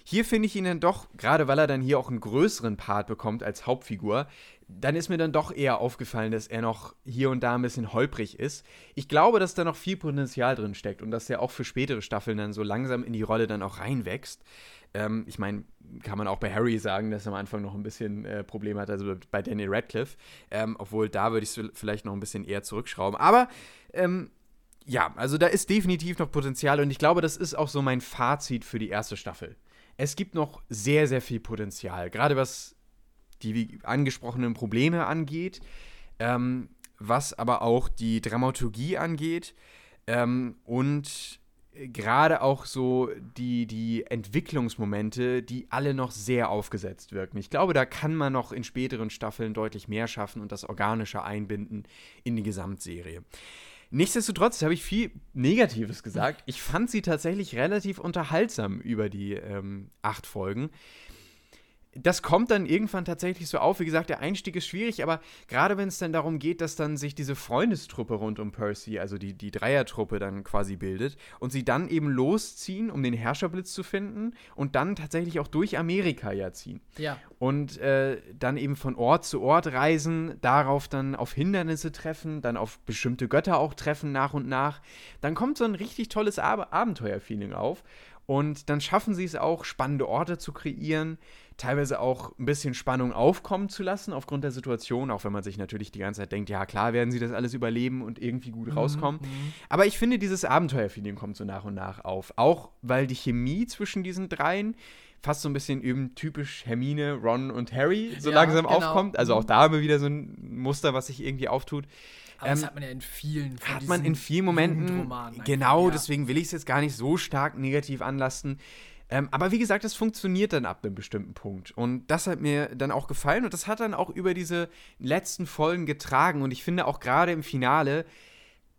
Speaker 1: Hier finde ich ihn dann doch, gerade weil er dann hier auch einen größeren Part bekommt als Hauptfigur, dann ist mir dann doch eher aufgefallen, dass er noch hier und da ein bisschen holprig ist. Ich glaube, dass da noch viel Potenzial drin steckt und dass er auch für spätere Staffeln dann so langsam in die Rolle dann auch reinwächst. Ähm, ich meine, kann man auch bei Harry sagen, dass er am Anfang noch ein bisschen äh, Probleme hat, also bei Daniel Radcliffe. Ähm, obwohl da würde ich es vielleicht noch ein bisschen eher zurückschrauben. Aber ähm, ja, also da ist definitiv noch Potenzial und ich glaube, das ist auch so mein Fazit für die erste Staffel. Es gibt noch sehr, sehr viel Potenzial, gerade was die angesprochenen Probleme angeht, ähm, was aber auch die Dramaturgie angeht ähm, und gerade auch so die, die Entwicklungsmomente, die alle noch sehr aufgesetzt wirken. Ich glaube, da kann man noch in späteren Staffeln deutlich mehr schaffen und das Organische einbinden in die Gesamtserie. Nichtsdestotrotz habe ich viel Negatives gesagt. Ich fand sie tatsächlich relativ unterhaltsam über die ähm, acht Folgen das kommt dann irgendwann tatsächlich so auf. Wie gesagt, der Einstieg ist schwierig, aber gerade wenn es dann darum geht, dass dann sich diese Freundestruppe rund um Percy, also die, die Dreiertruppe dann quasi bildet und sie dann eben losziehen, um den Herrscherblitz zu finden und dann tatsächlich auch durch Amerika ja ziehen.
Speaker 2: Ja.
Speaker 1: Und äh, dann eben von Ort zu Ort reisen, darauf dann auf Hindernisse treffen, dann auf bestimmte Götter auch treffen nach und nach. Dann kommt so ein richtig tolles Ab Abenteuerfeeling auf. Und dann schaffen sie es auch, spannende Orte zu kreieren, teilweise auch ein bisschen Spannung aufkommen zu lassen aufgrund der Situation, auch wenn man sich natürlich die ganze Zeit denkt, ja klar werden sie das alles überleben und irgendwie gut mhm, rauskommen. Mhm. Aber ich finde, dieses Abenteuerfeeling kommt so nach und nach auf. Auch weil die Chemie zwischen diesen dreien fast so ein bisschen eben typisch Hermine, Ron und Harry so ja, langsam genau. aufkommt. Also auch mhm. da haben wir wieder so ein Muster, was sich irgendwie auftut.
Speaker 2: Aber ähm, das hat man ja in vielen
Speaker 1: Hat man in vielen Momenten. Genau, ja. deswegen will ich es jetzt gar nicht so stark negativ anlasten. Ähm, aber wie gesagt, das funktioniert dann ab einem bestimmten Punkt. Und das hat mir dann auch gefallen und das hat dann auch über diese letzten Folgen getragen. Und ich finde auch gerade im Finale,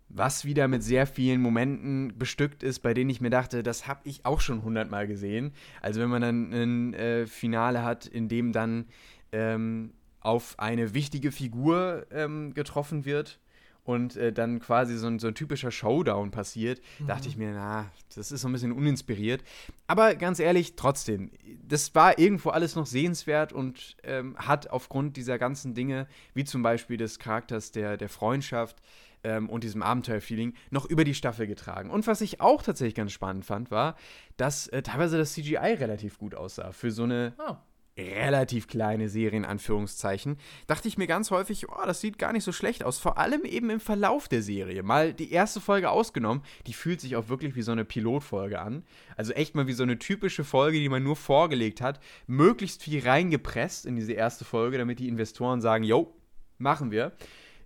Speaker 1: was wieder mit sehr vielen Momenten bestückt ist, bei denen ich mir dachte, das habe ich auch schon hundertmal gesehen. Also wenn man dann ein äh, Finale hat, in dem dann ähm, auf eine wichtige Figur ähm, getroffen wird und äh, dann quasi so ein, so ein, typischer Showdown passiert, mhm. dachte ich mir, na, das ist so ein bisschen uninspiriert. Aber ganz ehrlich, trotzdem, das war irgendwo alles noch sehenswert und ähm, hat aufgrund dieser ganzen Dinge, wie zum Beispiel des Charakters der, der Freundschaft ähm, und diesem Abenteuerfeeling, noch über die Staffel getragen. Und was ich auch tatsächlich ganz spannend fand, war, dass äh, teilweise das CGI relativ gut aussah für so eine oh relativ kleine Serie in Anführungszeichen, dachte ich mir ganz häufig, oh, das sieht gar nicht so schlecht aus. Vor allem eben im Verlauf der Serie. Mal die erste Folge ausgenommen, die fühlt sich auch wirklich wie so eine Pilotfolge an. Also echt mal wie so eine typische Folge, die man nur vorgelegt hat. Möglichst viel reingepresst in diese erste Folge, damit die Investoren sagen, yo, machen wir.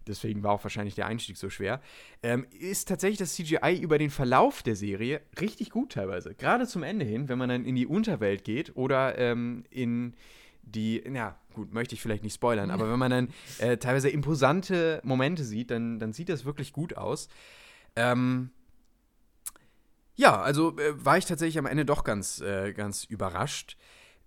Speaker 1: Deswegen war auch wahrscheinlich der Einstieg so schwer, ähm, ist tatsächlich das CGI über den Verlauf der Serie richtig gut teilweise. Gerade zum Ende hin, wenn man dann in die Unterwelt geht oder ähm, in die, ja, gut, möchte ich vielleicht nicht spoilern, aber wenn man dann äh, teilweise imposante Momente sieht, dann, dann sieht das wirklich gut aus. Ähm, ja, also äh, war ich tatsächlich am Ende doch ganz, äh, ganz überrascht.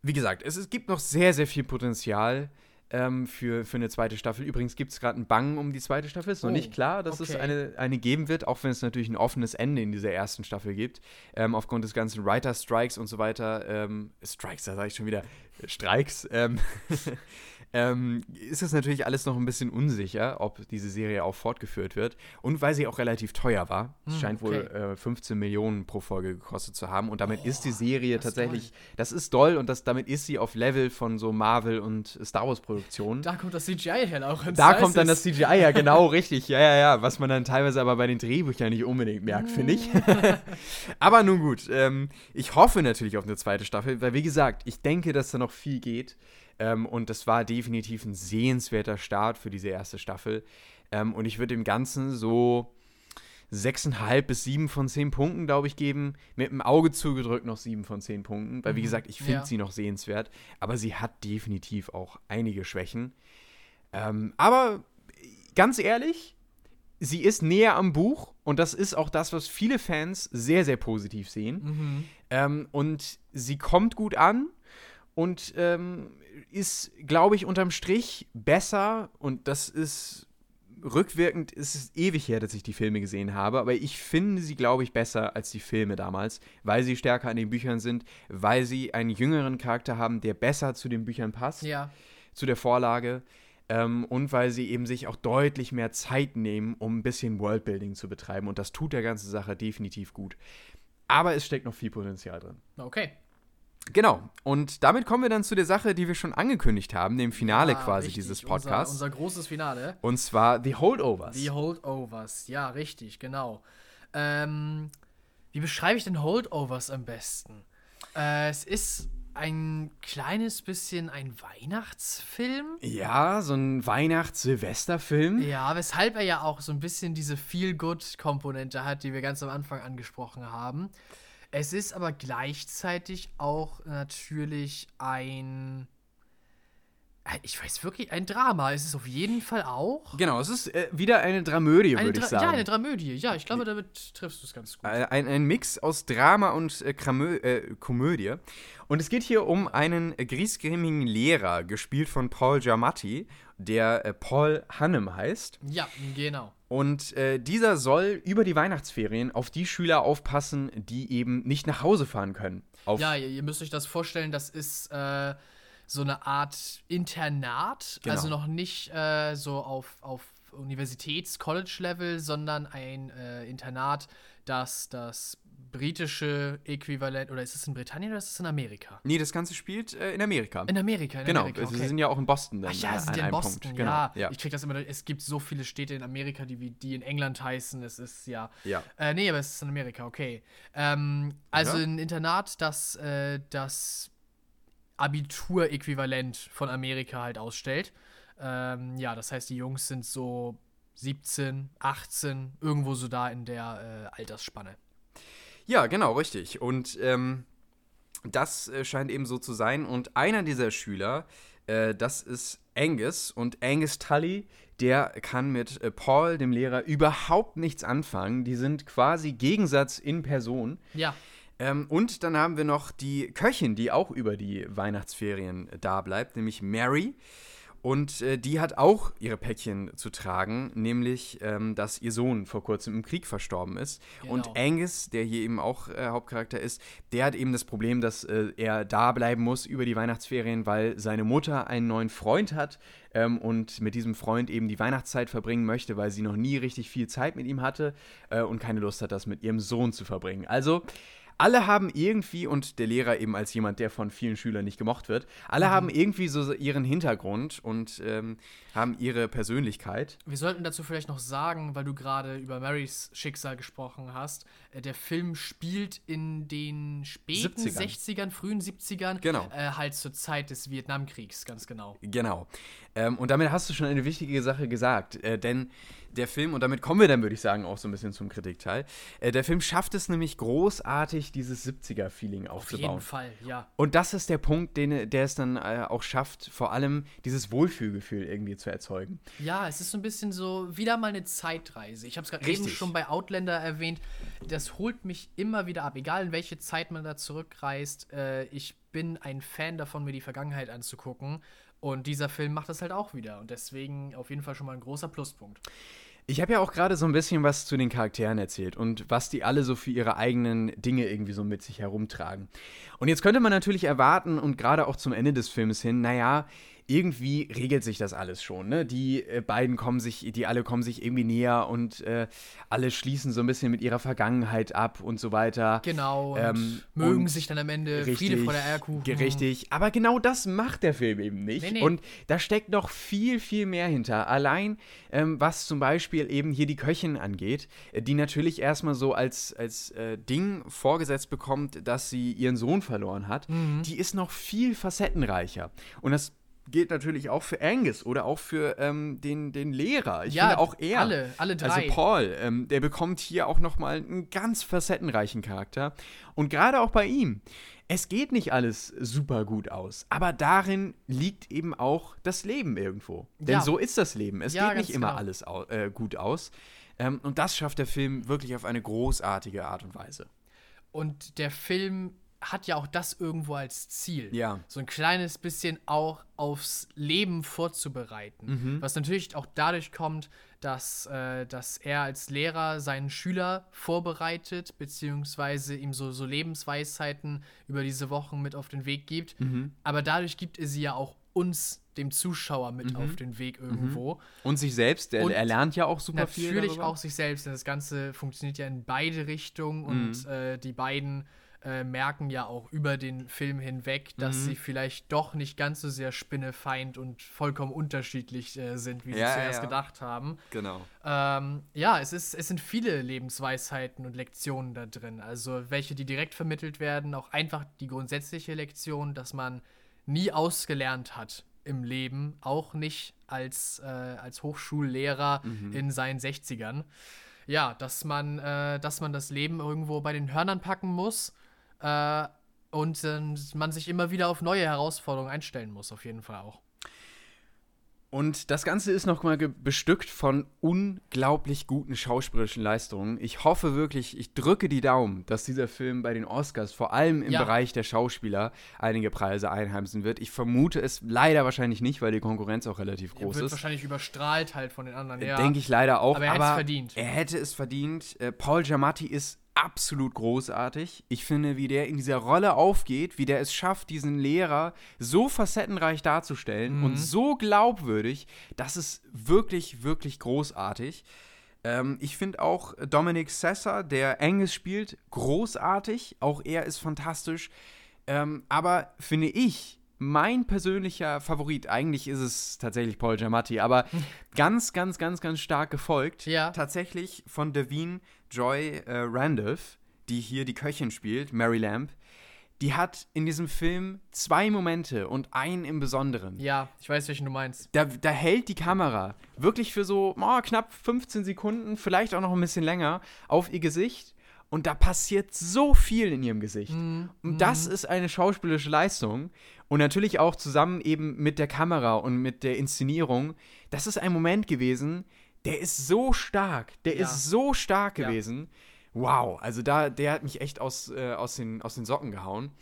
Speaker 1: Wie gesagt, es, es gibt noch sehr, sehr viel Potenzial ähm, für, für eine zweite Staffel. Übrigens gibt es gerade einen Bang um die zweite Staffel. Ist noch
Speaker 2: Oh,
Speaker 1: nicht klar, dass es
Speaker 2: okay.
Speaker 1: eine, eine geben wird, auch wenn es natürlich ein offenes Ende in dieser ersten Staffel gibt. Ähm, aufgrund des ganzen Writer-Strikes und so weiter. Ähm, Strikes, da sage ich schon wieder. Streiks. Ähm, ist es natürlich alles noch ein bisschen unsicher, ob diese Serie auch fortgeführt wird. Und weil sie auch relativ teuer war. Es
Speaker 2: Hm,
Speaker 1: scheint wohl
Speaker 2: okay.
Speaker 1: äh, 15 Millionen pro Folge gekostet zu haben. Und damit ist die Serie
Speaker 2: das
Speaker 1: tatsächlich, das ist doll und das, damit ist sie auf Level von so Marvel und Star Wars Produktionen.
Speaker 2: Da kommt das CGI her auch ins
Speaker 1: Da kommt dann das CGI, ja, genau, richtig. Ja, ja, ja. Was man dann teilweise aber bei den Drehbüchern nicht unbedingt merkt, finde ich. aber nun gut. Ähm, ich hoffe natürlich auf eine zweite Staffel, weil, wie gesagt, ich denke, dass da noch viel geht. Ähm, und das war definitiv ein sehenswerter Start für diese erste Staffel. Ähm, und ich würde dem Ganzen so 6,5 bis 7 von 10 Punkten, glaube ich, geben. Mit dem Auge zugedrückt noch 7 von 10 Punkten. Weil, wie
Speaker 2: Mhm,
Speaker 1: gesagt, ich finde
Speaker 2: ja.
Speaker 1: sie noch sehenswert. Aber sie hat definitiv auch einige Schwächen. Ähm, aber ganz ehrlich, sie ist näher am Buch und das ist auch das, was viele Fans sehr, sehr positiv sehen.
Speaker 2: Mhm.
Speaker 1: Ähm, und sie kommt gut an und ähm, ist, glaube ich, unterm Strich besser und das ist rückwirkend ist es ewig her, dass ich die Filme gesehen habe, aber ich finde sie, glaube ich, besser als die Filme damals, weil sie stärker an den Büchern sind, weil sie einen jüngeren Charakter haben, der besser zu den Büchern passt
Speaker 2: Ja.
Speaker 1: zu der Vorlage. Ähm, und weil sie eben sich auch deutlich mehr Zeit nehmen, um ein bisschen Worldbuilding zu betreiben. Und das tut der ganzen Sache definitiv gut. Aber es steckt noch viel Potenzial drin.
Speaker 2: Okay.
Speaker 1: Genau. Und damit kommen wir dann zu der Sache, die wir schon angekündigt haben, dem Finale
Speaker 2: Ah,
Speaker 1: quasi
Speaker 2: richtig.
Speaker 1: dieses
Speaker 2: Unser,
Speaker 1: Podcasts.
Speaker 2: unser großes Finale.
Speaker 1: und zwar The Holdovers.
Speaker 2: Die Holdovers. Ja, richtig, genau. Ähm, wie beschreibe ich denn Holdovers am besten? Äh, es ist ein kleines bisschen ein Weihnachtsfilm.
Speaker 1: ja, so ein Weihnachts-Silvesterfilm.
Speaker 2: Ja, weshalb er ja auch so ein bisschen diese Feel-Good-Komponente hat, die wir ganz am Anfang angesprochen haben. Es ist aber gleichzeitig auch natürlich ein. Äh, Ich weiß wirklich, ein Drama. Es ist auf jeden Fall auch.
Speaker 1: Genau, es ist äh, wieder eine Dramödie, würde ich sagen.
Speaker 2: Ja, eine Dramödie. Ja, ich glaube, damit triffst du es ganz gut.
Speaker 1: Äh, Ein, ein Mix aus Drama und äh, Kramö äh, Komödie. Und es geht hier um einen äh, griesgrämigen Lehrer, gespielt von Paul Giamatti, der Paul Hannem heißt.
Speaker 2: Ja, genau.
Speaker 1: Und äh, dieser soll über die Weihnachtsferien auf die Schüler aufpassen, die eben nicht nach Hause fahren können. Auf
Speaker 2: Ja, ihr, ihr müsst euch das vorstellen, das ist äh, so eine Art Internat,
Speaker 1: Genau.
Speaker 2: also noch nicht äh, so auf, auf Universitäts-College-Level, sondern ein äh, Internat, das das britische Äquivalent, oder ist es in Britannien oder ist es in Amerika?
Speaker 1: Nee, das Ganze spielt äh, in Amerika.
Speaker 2: In Amerika, in
Speaker 1: genau,
Speaker 2: Amerika.
Speaker 1: sie
Speaker 2: Okay.
Speaker 1: sind ja auch in Boston dann.
Speaker 2: Ach ja, sie sind ja in Boston,
Speaker 1: Punkt. Genau,
Speaker 2: ja.
Speaker 1: ja.
Speaker 2: Ich krieg das immer, es gibt so viele Städte in Amerika, die wie die in England heißen, es ist ja.
Speaker 1: ja.
Speaker 2: Äh, nee, aber es ist in Amerika, okay. Ähm, also
Speaker 1: Ja.
Speaker 2: ein Internat, das äh, das Abitur-Äquivalent von Amerika halt ausstellt. Ähm, ja, das heißt, die Jungs sind so 17, 18, irgendwo so da in der äh, Altersspanne.
Speaker 1: Ja, genau, richtig. Und ähm, das äh, scheint eben so zu sein. Und einer dieser Schüler, äh, das ist Angus. Und Angus Tully, der kann mit äh, Paul, dem Lehrer, überhaupt nichts anfangen. Die sind quasi Gegensatz in Person.
Speaker 2: Ja,
Speaker 1: Ähm, und dann haben wir noch die Köchin, die auch über die Weihnachtsferien da bleibt, nämlich Mary. Und äh, die hat auch ihre Päckchen zu tragen, nämlich, ähm, dass ihr Sohn vor kurzem im Krieg verstorben ist. Und
Speaker 2: Genau.
Speaker 1: Angus, der hier eben auch äh, Hauptcharakter ist, der hat eben das Problem, dass äh, er da bleiben muss über die Weihnachtsferien, weil seine Mutter einen neuen Freund hat ähm, und mit diesem Freund eben die Weihnachtszeit verbringen möchte, weil sie noch nie richtig viel Zeit mit ihm hatte äh, und keine Lust hat, das mit ihrem Sohn zu verbringen. Also alle haben irgendwie, und der Lehrer eben als jemand, der von vielen Schülern nicht gemocht wird, alle mhm. haben irgendwie so ihren Hintergrund und ähm, haben ihre Persönlichkeit.
Speaker 2: Wir sollten dazu vielleicht noch sagen, weil du gerade über Marys Schicksal gesprochen hast, äh, der Film spielt in den späten 70ern, 60ern frühen 70ern,
Speaker 1: genau.
Speaker 2: äh, halt zur Zeit des Vietnamkriegs, ganz genau.
Speaker 1: Genau. Ähm, und damit hast du schon eine wichtige Sache gesagt, äh, denn der Film, und damit kommen wir dann, würde ich sagen, auch so ein bisschen zum Kritikteil. Äh, der Film schafft es nämlich großartig, dieses 70er-Feeling aufzubauen. Auf jeden
Speaker 2: Fall, ja.
Speaker 1: Und das ist der Punkt, den, der es dann äh, auch schafft, vor allem dieses Wohlfühlgefühl irgendwie zu erzeugen.
Speaker 2: Ja, es ist so ein bisschen so wieder mal eine Zeitreise. Ich habe es gerade eben schon bei Outlander erwähnt. Das holt mich immer wieder ab, egal in welche Zeit man da zurückreist. Äh, ich bin ein Fan davon, mir die Vergangenheit anzugucken. Und dieser Film macht das halt auch wieder. Und deswegen auf jeden Fall schon mal ein großer Pluspunkt.
Speaker 1: Ich habe ja auch gerade so ein bisschen was zu den Charakteren erzählt und was die alle so für ihre eigenen Dinge irgendwie so mit sich herumtragen. Und jetzt könnte man natürlich erwarten und gerade auch zum Ende des Films hin, naja, irgendwie regelt sich das alles schon. Ne? Die äh, beiden kommen sich, die alle kommen sich irgendwie näher und äh, alle schließen so ein bisschen mit ihrer Vergangenheit ab und so weiter.
Speaker 2: Genau. Ähm, mögen und sich dann am Ende richtig, Friede vor der Eierkuchen.
Speaker 1: Richtig. Aber genau das macht der Film eben nicht. Nee, nee. Und da steckt noch viel, viel mehr hinter. Allein, ähm, was zum Beispiel eben hier die Köchin angeht, äh, die natürlich erstmal so als, als äh, Ding vorgesetzt bekommt, dass sie ihren Sohn verloren hat, mhm. die ist noch viel facettenreicher. Und das gilt natürlich auch für Angus oder auch für ähm, den, den Lehrer. Ich ja, finde auch er.
Speaker 2: Alle, alle drei.
Speaker 1: Also Paul, ähm, der bekommt hier auch nochmal einen ganz facettenreichen Charakter. Und gerade auch bei ihm. Es geht nicht alles super gut aus, aber darin liegt eben auch das Leben irgendwo. Denn ja. so ist das Leben. Es ja, geht nicht immer genau. alles au äh, gut aus. Ähm, und das schafft der Film wirklich auf eine großartige Art und Weise.
Speaker 2: Und der Film hat ja auch das irgendwo als Ziel.
Speaker 1: Ja.
Speaker 2: So ein kleines bisschen auch aufs Leben vorzubereiten. Mhm. Was natürlich auch dadurch kommt, dass, äh, dass er als Lehrer seinen Schüler vorbereitet, beziehungsweise ihm so, so Lebensweisheiten über diese Wochen mit auf den Weg gibt. Mhm. Aber dadurch gibt er sie ja auch uns, dem Zuschauer, mit mhm. auf den Weg irgendwo. Mhm.
Speaker 1: Und sich selbst, er, er lernt ja auch super
Speaker 2: viel. Natürlich auch sich selbst, denn das Ganze funktioniert ja in beide Richtungen und mhm. äh, die beiden äh, merken ja auch über den Film hinweg, dass mhm. sie vielleicht doch nicht ganz so sehr spinnefeind und vollkommen unterschiedlich äh, sind, wie ja, sie zuerst ja. gedacht haben.
Speaker 1: Genau.
Speaker 2: Ähm, ja, es, ist, es sind viele Lebensweisheiten und Lektionen da drin. Also welche, die direkt vermittelt werden, auch einfach die grundsätzliche Lektion, dass man nie ausgelernt hat im Leben, auch nicht als, äh, als Hochschullehrer mhm. in seinen 60ern. Ja, dass man, äh, dass man das Leben irgendwo bei den Hörnern packen muss äh, und äh, man sich immer wieder auf neue Herausforderungen einstellen muss, auf jeden Fall auch.
Speaker 1: Und das Ganze ist nochmal bestückt von unglaublich guten schauspielerischen Leistungen. Ich hoffe wirklich, ich drücke die Daumen, dass dieser Film bei den Oscars, vor allem im ja. Bereich der Schauspieler, einige Preise einheimsen wird. Ich vermute es leider wahrscheinlich nicht, weil die Konkurrenz auch relativ groß er wird ist.
Speaker 2: wahrscheinlich überstrahlt halt von den anderen. Ja.
Speaker 1: Denke ich leider auch.
Speaker 2: Aber er hätte es verdient.
Speaker 1: Er hätte es verdient. Äh, Paul Giamatti ist absolut großartig. Ich finde, wie der in dieser Rolle aufgeht, wie der es schafft, diesen Lehrer so facettenreich darzustellen mhm. und so glaubwürdig, das ist wirklich, wirklich großartig. Ähm, ich finde auch Dominic Sessa, der Angus spielt, großartig. Auch er ist fantastisch. Ähm, aber finde ich, mein persönlicher Favorit, eigentlich ist es tatsächlich Paul Giamatti, aber ganz, ganz, ganz, ganz stark gefolgt.
Speaker 2: Ja.
Speaker 1: Tatsächlich von Devine Joy äh, Randolph, die hier die Köchin spielt, Mary Lamb. Die hat in diesem Film zwei Momente und einen im Besonderen.
Speaker 2: Ja, ich weiß, welchen du meinst.
Speaker 1: Da, da hält die Kamera wirklich für so oh, knapp 15 Sekunden, vielleicht auch noch ein bisschen länger, auf ihr Gesicht und da passiert so viel in ihrem Gesicht. Mm, und das mm. ist eine schauspielerische Leistung. Und natürlich auch zusammen eben mit der Kamera und mit der Inszenierung. Das ist ein Moment gewesen, der ist so stark. Der ja. ist so stark gewesen. Ja. Wow, also da, der hat mich echt aus, äh, aus, den, aus den Socken gehauen.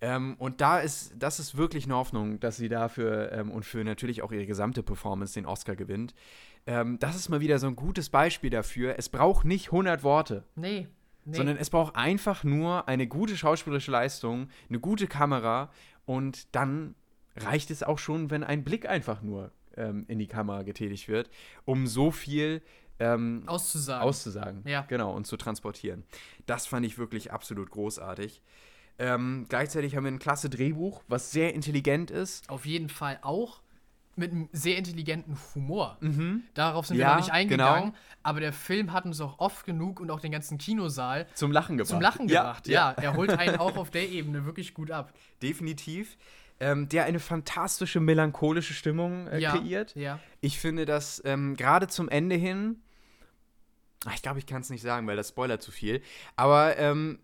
Speaker 1: Ähm, und da ist, das ist wirklich eine Hoffnung, dass sie dafür ähm, und für natürlich auch ihre gesamte Performance den Oscar gewinnt. Ähm, das ist mal wieder so ein gutes Beispiel dafür. Es braucht nicht 100 Worte.
Speaker 2: Nee.
Speaker 1: Nee. Sondern es braucht einfach nur eine gute schauspielerische Leistung, eine gute Kamera und dann reicht es auch schon, wenn ein Blick einfach nur ähm, in die Kamera getätigt wird, um so viel ähm,
Speaker 2: Auszusagen.
Speaker 1: auszusagen.
Speaker 2: Ja.
Speaker 1: Genau, und zu transportieren. Das fand ich wirklich absolut großartig. Ähm, gleichzeitig haben wir ein klasse Drehbuch, was sehr intelligent ist.
Speaker 2: Auf jeden Fall auch mit einem sehr intelligenten Humor. Darauf sind wir
Speaker 1: Ja,
Speaker 2: noch nicht eingegangen,
Speaker 1: genau.
Speaker 2: aber der Film hat uns auch oft genug und auch den ganzen Kinosaal
Speaker 1: Zum Lachen gebracht.
Speaker 2: zum Lachen
Speaker 1: Ja,
Speaker 2: gebracht. Ja, er holt einen auch auf der Ebene wirklich gut ab.
Speaker 1: Definitiv. Ähm, der eine fantastische melancholische Stimmung äh,
Speaker 2: ja,
Speaker 1: kreiert.
Speaker 2: Ja.
Speaker 1: Ich finde, dass ähm, gerade zum Ende hin, ach, ich glaube, ich kann es nicht sagen, weil das spoilert zu viel, aber ähm,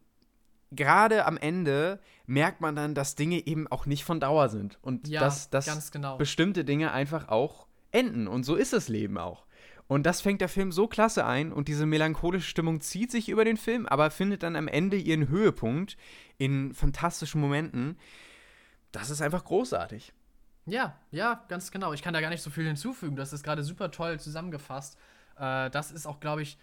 Speaker 1: gerade am Ende merkt man dann, dass Dinge eben auch nicht von Dauer sind und
Speaker 2: Ja,
Speaker 1: dass, dass
Speaker 2: genau.
Speaker 1: bestimmte Dinge einfach auch enden und so ist das Leben auch. Und das fängt der Film so klasse ein und diese melancholische Stimmung zieht sich über den Film, aber findet dann am Ende ihren Höhepunkt in fantastischen Momenten. Das ist einfach großartig.
Speaker 2: Ja, ja, ganz genau. Ich kann da gar nicht so viel hinzufügen. Das ist gerade super toll zusammengefasst. Äh, das ist auch, glaube ich,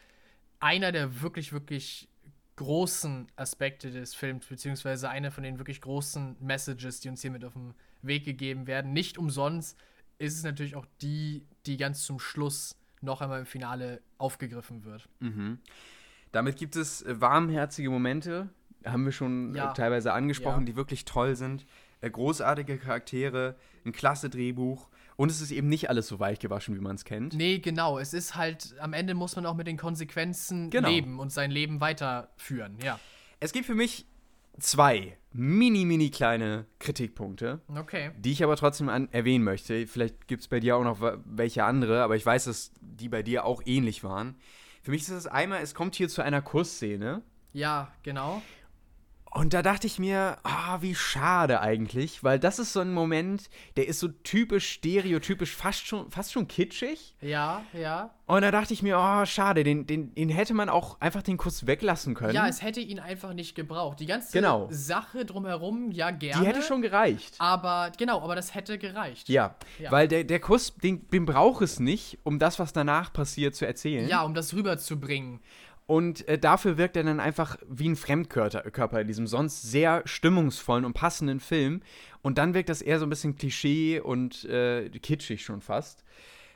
Speaker 2: einer der wirklich, wirklich großen Aspekte des Films, beziehungsweise eine von den wirklich großen Messages, die uns hier mit auf den Weg gegeben werden. Nicht umsonst ist es natürlich auch die, die ganz zum Schluss noch einmal im Finale aufgegriffen wird.
Speaker 1: Damit gibt es äh, warmherzige Momente, haben wir schon
Speaker 2: Ja.
Speaker 1: äh, teilweise angesprochen,
Speaker 2: Ja.
Speaker 1: die wirklich toll sind. Äh, großartige Charaktere, ein klasse Drehbuch und es ist eben nicht alles so weich gewaschen, wie man es kennt.
Speaker 2: Nee, genau. Es ist halt, am Ende muss man auch mit den Konsequenzen
Speaker 1: Genau.
Speaker 2: leben und sein Leben weiterführen. Ja.
Speaker 1: Es gibt für mich zwei mini, mini kleine Kritikpunkte,
Speaker 2: Okay.
Speaker 1: die ich aber trotzdem an erwähnen möchte. Vielleicht gibt es bei dir auch noch welche andere, aber ich weiß, dass die bei dir auch ähnlich waren. Für mich ist es einmal, es kommt hier zu einer Kussszene.
Speaker 2: Ja, genau.
Speaker 1: Und da dachte ich mir, ah, wie schade eigentlich, weil das ist so ein Moment, der ist so typisch stereotypisch, fast schon, fast schon kitschig.
Speaker 2: Ja, ja.
Speaker 1: Und da dachte ich mir, oh, schade, den, den, den hätte man auch einfach den Kuss weglassen können.
Speaker 2: Ja, es hätte ihn einfach nicht gebraucht. Die ganze
Speaker 1: Genau.
Speaker 2: Sache drumherum, ja, gerne.
Speaker 1: Die hätte schon gereicht.
Speaker 2: Aber, genau, aber das hätte gereicht.
Speaker 1: Ja,
Speaker 2: Ja.
Speaker 1: weil der, der Kuss, den, den braucht es nicht, um das, was danach passiert, zu erzählen.
Speaker 2: Ja, um das rüberzubringen.
Speaker 1: Und äh, dafür wirkt er dann einfach wie ein Fremdkörper Körper in diesem sonst sehr stimmungsvollen und passenden Film. Und dann wirkt das eher so ein bisschen Klischee und äh, kitschig schon fast.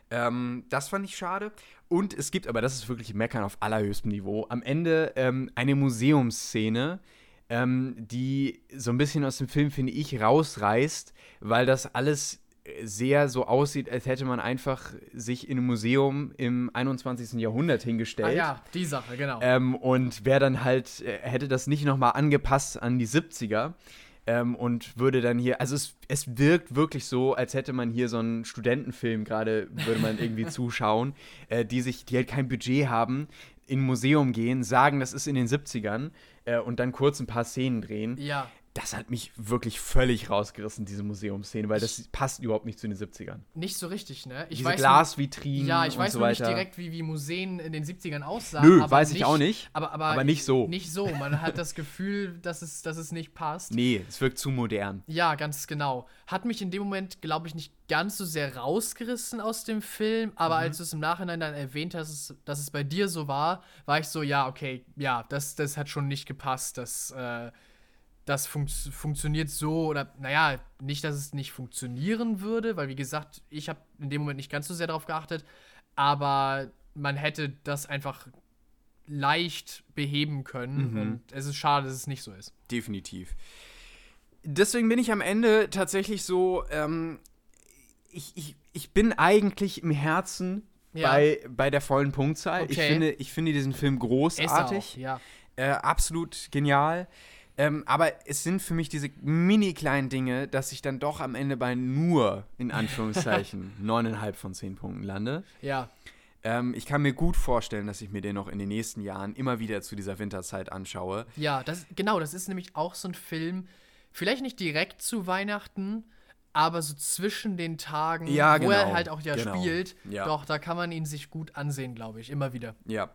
Speaker 1: Ähm, das fand ich schade. Und es gibt, aber das ist wirklich Meckern auf allerhöchstem Niveau, am Ende ähm, eine Museumsszene, ähm, die so ein bisschen aus dem Film, finde ich, rausreißt, weil das alles sehr so aussieht, als hätte man einfach sich in einem Museum im 21. Jahrhundert hingestellt.
Speaker 2: Ah ja, die Sache, genau.
Speaker 1: Ähm, und wäre dann halt, äh, hätte das nicht nochmal angepasst an die 70er ähm, und würde dann hier, also es, es wirkt wirklich so, als hätte man hier so einen Studentenfilm gerade, würde man irgendwie zuschauen, äh, die sich, die halt kein Budget haben, in ein Museum gehen, sagen, das ist in den 70ern äh, und dann kurz ein paar Szenen drehen.
Speaker 2: ja.
Speaker 1: Das hat mich wirklich völlig rausgerissen, diese Museumsszene, weil das passt überhaupt nicht zu den 70ern.
Speaker 2: Nicht so richtig, ne? Ich
Speaker 1: Diese
Speaker 2: weiß
Speaker 1: Glasvitrinen
Speaker 2: Ja, ich
Speaker 1: und
Speaker 2: weiß
Speaker 1: so
Speaker 2: nur nicht direkt, wie, wie Museen in den 70ern aussahen.
Speaker 1: Nö, weiß ich auch nicht,
Speaker 2: Aber, aber,
Speaker 1: aber nicht so.
Speaker 2: Nicht so. Man hat das Gefühl, dass es, dass es nicht passt.
Speaker 1: Nee, es wirkt zu modern.
Speaker 2: Ja, ganz genau. Hat mich in dem Moment, glaube ich, nicht ganz so sehr rausgerissen aus dem Film, aber
Speaker 1: Mhm.
Speaker 2: als du es im Nachhinein dann erwähnt hast, dass es, dass es bei dir so war, war ich so, ja, okay, ja, das, das hat schon nicht gepasst. Das, äh, das funkt, funktioniert so, oder naja, nicht, dass es nicht funktionieren würde, weil wie gesagt, ich habe in dem Moment nicht ganz so sehr darauf geachtet, aber man hätte das einfach leicht beheben können
Speaker 1: Mhm.
Speaker 2: und es ist schade, dass es nicht so ist.
Speaker 1: Definitiv. Deswegen bin ich am Ende tatsächlich so, ähm, ich, ich, ich bin eigentlich im Herzen
Speaker 2: Ja.
Speaker 1: bei, bei der vollen Punktzahl. Ich,
Speaker 2: Okay.
Speaker 1: finde, ich finde diesen Film großartig,
Speaker 2: ja.
Speaker 1: äh, absolut genial. Ähm, aber es sind für mich diese mini kleinen Dinge, dass ich dann doch am Ende bei nur, in Anführungszeichen, neuneinhalb von zehn Punkten lande.
Speaker 2: Ja,
Speaker 1: Ähm, ich kann mir gut vorstellen, dass ich mir den noch in den nächsten Jahren immer wieder zu dieser Winterzeit anschaue.
Speaker 2: ja, das, genau, das ist nämlich auch so ein Film, vielleicht nicht direkt zu Weihnachten, aber so zwischen den Tagen,
Speaker 1: Ja,
Speaker 2: wo er
Speaker 1: genau,
Speaker 2: halt auch ja
Speaker 1: genau,
Speaker 2: spielt.
Speaker 1: ja.
Speaker 2: Doch, da kann man ihn sich gut ansehen, glaube ich, immer wieder.
Speaker 1: Ja,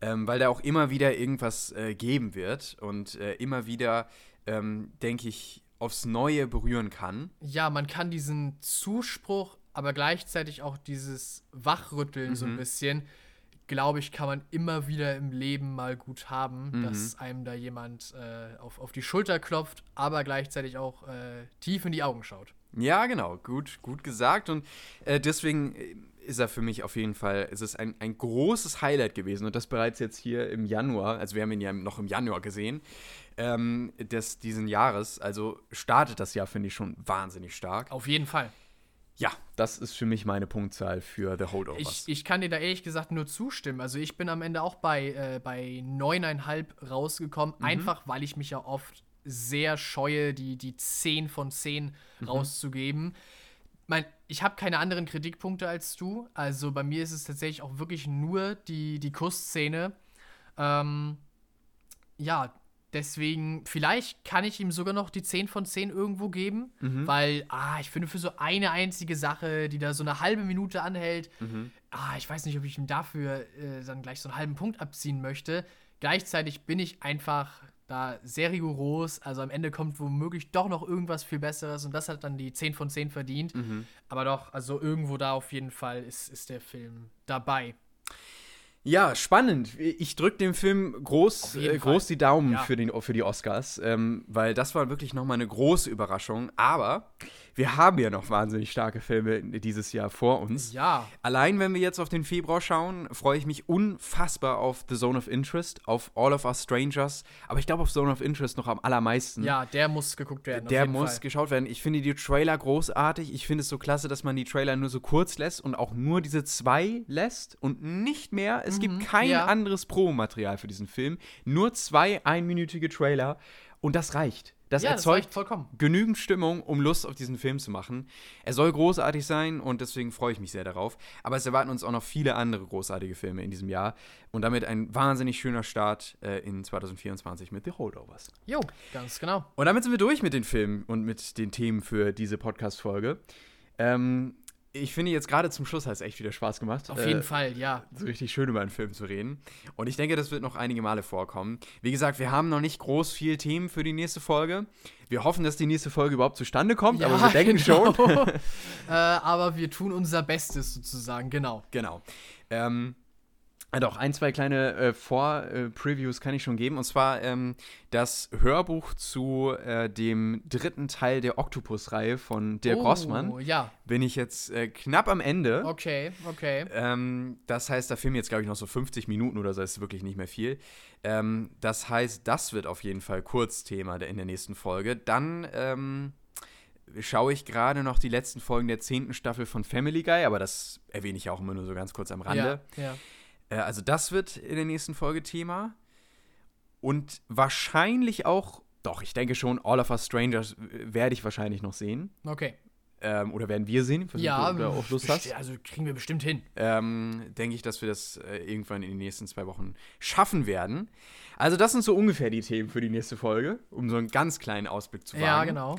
Speaker 1: ähm, weil da auch immer wieder irgendwas äh, geben wird und äh, immer wieder, ähm, denke ich, aufs Neue berühren kann.
Speaker 2: Ja, man kann diesen Zuspruch, aber gleichzeitig auch dieses Wachrütteln so ein bisschen, glaube ich, kann man immer wieder im Leben mal gut haben, dass einem da jemand äh, auf, auf die Schulter klopft, aber gleichzeitig auch äh, tief in die Augen schaut.
Speaker 1: Ja, genau, gut, gut gesagt. Und äh, deswegen äh, ist er für mich auf jeden Fall, es ist ein, ein großes Highlight gewesen und das bereits jetzt hier im Januar, also wir haben ihn ja noch im Januar gesehen, ähm, des, diesen Jahres. Also startet das Jahr, finde ich, schon wahnsinnig stark.
Speaker 2: Auf jeden Fall.
Speaker 1: Ja, das ist für mich meine Punktzahl für The Holdovers.
Speaker 2: Ich, ich kann dir da ehrlich gesagt nur zustimmen. Also ich bin am Ende auch bei, äh, bei 9,5 rausgekommen, mhm. einfach weil ich mich ja oft sehr scheue, die, die 10 von 10 mhm. rauszugeben. Mein, ich habe keine anderen Kritikpunkte als du. Also bei mir ist es tatsächlich auch wirklich nur die, die Kussszene. Ähm, ja, Deswegen, vielleicht kann ich ihm sogar noch die 10 von 10 irgendwo geben, mhm. weil, ah, ich finde, für so eine einzige Sache, die da so eine halbe Minute anhält, mhm. ah, ich weiß nicht, ob ich ihm dafür äh, dann gleich so einen halben Punkt abziehen möchte. Gleichzeitig bin ich einfach da sehr rigoros. Also am Ende kommt womöglich doch noch irgendwas viel Besseres und das hat dann die 10 von 10 verdient. Mhm. Aber doch, also irgendwo da auf jeden Fall ist, ist der Film dabei.
Speaker 1: Ja, spannend. Ich drücke dem Film groß, äh, groß die Daumen ja. für, den, für die Oscars, ähm, weil das war wirklich nochmal eine große Überraschung. Aber wir haben ja noch wahnsinnig starke Filme dieses Jahr vor uns.
Speaker 2: Ja.
Speaker 1: Allein wenn wir jetzt auf den Februar schauen, freue ich mich unfassbar auf The Zone of Interest, auf All of Us Strangers. Aber ich glaube auf Zone of Interest noch am allermeisten.
Speaker 2: Ja, der muss geguckt werden.
Speaker 1: Der muss Fall. geschaut werden. Ich finde die Trailer großartig. Ich finde es so klasse, dass man die Trailer nur so kurz lässt und auch nur diese zwei lässt und nicht mehr. Es mhm, gibt kein ja. anderes Promomaterial für diesen Film. Nur zwei einminütige Trailer. Und das reicht. Das ja, erzeugt das genügend Stimmung, um Lust auf diesen Film zu machen. Er soll großartig sein und deswegen freue ich mich sehr darauf. Aber es erwarten uns auch noch viele andere großartige Filme in diesem Jahr und damit ein wahnsinnig schöner Start äh, in 2024 mit The Holdovers.
Speaker 2: Jo, ganz genau.
Speaker 1: Und damit sind wir durch mit den Filmen und mit den Themen für diese Podcast-Folge. Ähm, ich finde jetzt gerade zum Schluss hat es echt wieder Spaß gemacht.
Speaker 2: Auf jeden äh, Fall, ja.
Speaker 1: So richtig schön über einen Film zu reden. Und ich denke, das wird noch einige Male vorkommen. Wie gesagt, wir haben noch nicht groß viel Themen für die nächste Folge. Wir hoffen, dass die nächste Folge überhaupt zustande kommt, ja, aber wir denken genau. schon.
Speaker 2: äh, aber wir tun unser Bestes sozusagen, genau.
Speaker 1: Genau. Ähm, doch, ein, zwei kleine äh, Vor-Previews kann ich schon geben. Und zwar ähm, das Hörbuch zu äh, dem dritten Teil der Octopus-Reihe von Dirk oh, Rossmann.
Speaker 2: ja.
Speaker 1: Bin ich jetzt äh, knapp am Ende.
Speaker 2: Okay, okay.
Speaker 1: Ähm, das heißt, da filmen jetzt, glaube ich, noch so 50 Minuten oder so. Ist wirklich nicht mehr viel. Ähm, das heißt, das wird auf jeden Fall Kurzthema in der nächsten Folge. Dann ähm, schaue ich gerade noch die letzten Folgen der zehnten Staffel von Family Guy, aber das erwähne ich ja auch immer nur so ganz kurz am Rande.
Speaker 2: Ja, ja.
Speaker 1: Äh, also das wird in der nächsten Folge Thema. Und wahrscheinlich auch, doch, ich denke schon, All of Us Strangers werde ich wahrscheinlich noch sehen.
Speaker 2: Okay.
Speaker 1: Ähm, oder werden wir sehen,
Speaker 2: ja, du auch Lust hast. Also kriegen wir bestimmt hin.
Speaker 1: Ähm, denke ich, dass wir das äh, irgendwann in den nächsten zwei Wochen schaffen werden. Also das sind so ungefähr die Themen für die nächste Folge, um so einen ganz kleinen Ausblick zu wagen.
Speaker 2: Ja, genau.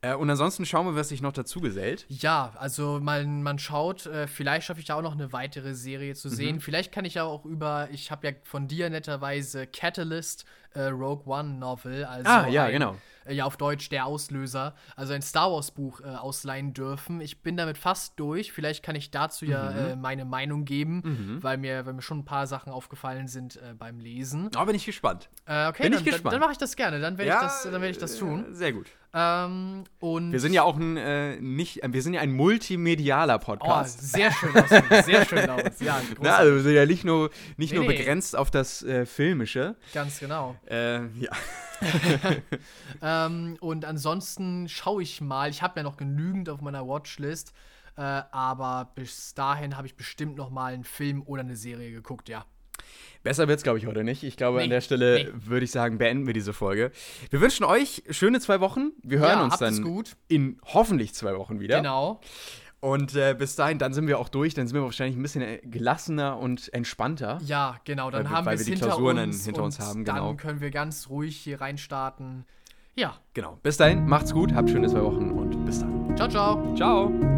Speaker 1: Äh, und ansonsten schauen wir, was sich noch dazu gesellt.
Speaker 2: Ja, also man, man schaut, äh, vielleicht schaffe ich da auch noch eine weitere Serie zu sehen. Mhm. Vielleicht kann ich ja auch über, ich habe ja von dir netterweise Catalyst äh, Rogue One Novel, also
Speaker 1: ah, ja, ein, genau.
Speaker 2: Äh, ja, auf Deutsch der Auslöser, also ein Star Wars Buch äh, ausleihen dürfen. Ich bin damit fast durch. Vielleicht kann ich dazu mhm. ja äh, meine Meinung geben, mhm. weil, mir, weil mir schon ein paar Sachen aufgefallen sind beim Lesen.
Speaker 1: Da bin ich gespannt.
Speaker 2: okay,
Speaker 1: bin
Speaker 2: dann,
Speaker 1: ich gespannt.
Speaker 2: Dann, dann mache ich das gerne. Dann werde ja, ich, werd ich das tun.
Speaker 1: Sehr gut.
Speaker 2: Ähm, und
Speaker 1: wir sind ja auch ein äh, nicht, wir sind ja ein multimedialer Podcast.
Speaker 2: Oh, sehr schön aus, sehr schön aus. Ja,
Speaker 1: Na, also wir sind ja nicht nur nicht nee, nur begrenzt nee. auf das äh, filmische.
Speaker 2: Ganz genau.
Speaker 1: Äh, ja.
Speaker 2: ähm, und ansonsten schaue ich mal. Ich habe ja noch genügend auf meiner Watchlist, äh, aber bis dahin habe ich bestimmt noch mal einen Film oder eine Serie geguckt. Ja.
Speaker 1: Besser wird es, glaube ich, heute nicht. Ich glaube, nee, an der Stelle nee. würde ich sagen, beenden wir diese Folge. Wir wünschen euch schöne zwei Wochen. Wir hören
Speaker 2: ja,
Speaker 1: uns dann in hoffentlich zwei Wochen wieder.
Speaker 2: Genau.
Speaker 1: Und äh, bis dahin, dann sind wir auch durch, dann sind wir wahrscheinlich ein bisschen äh, gelassener und entspannter.
Speaker 2: Ja, genau, dann weil, haben
Speaker 1: weil
Speaker 2: wir
Speaker 1: die Klausuren uns hinter uns haben,
Speaker 2: genau. Dann können wir ganz ruhig hier reinstarten. Ja.
Speaker 1: Genau. Bis dahin, macht's gut, habt schöne zwei Wochen und bis dann.
Speaker 2: Ciao, ciao.
Speaker 1: Ciao.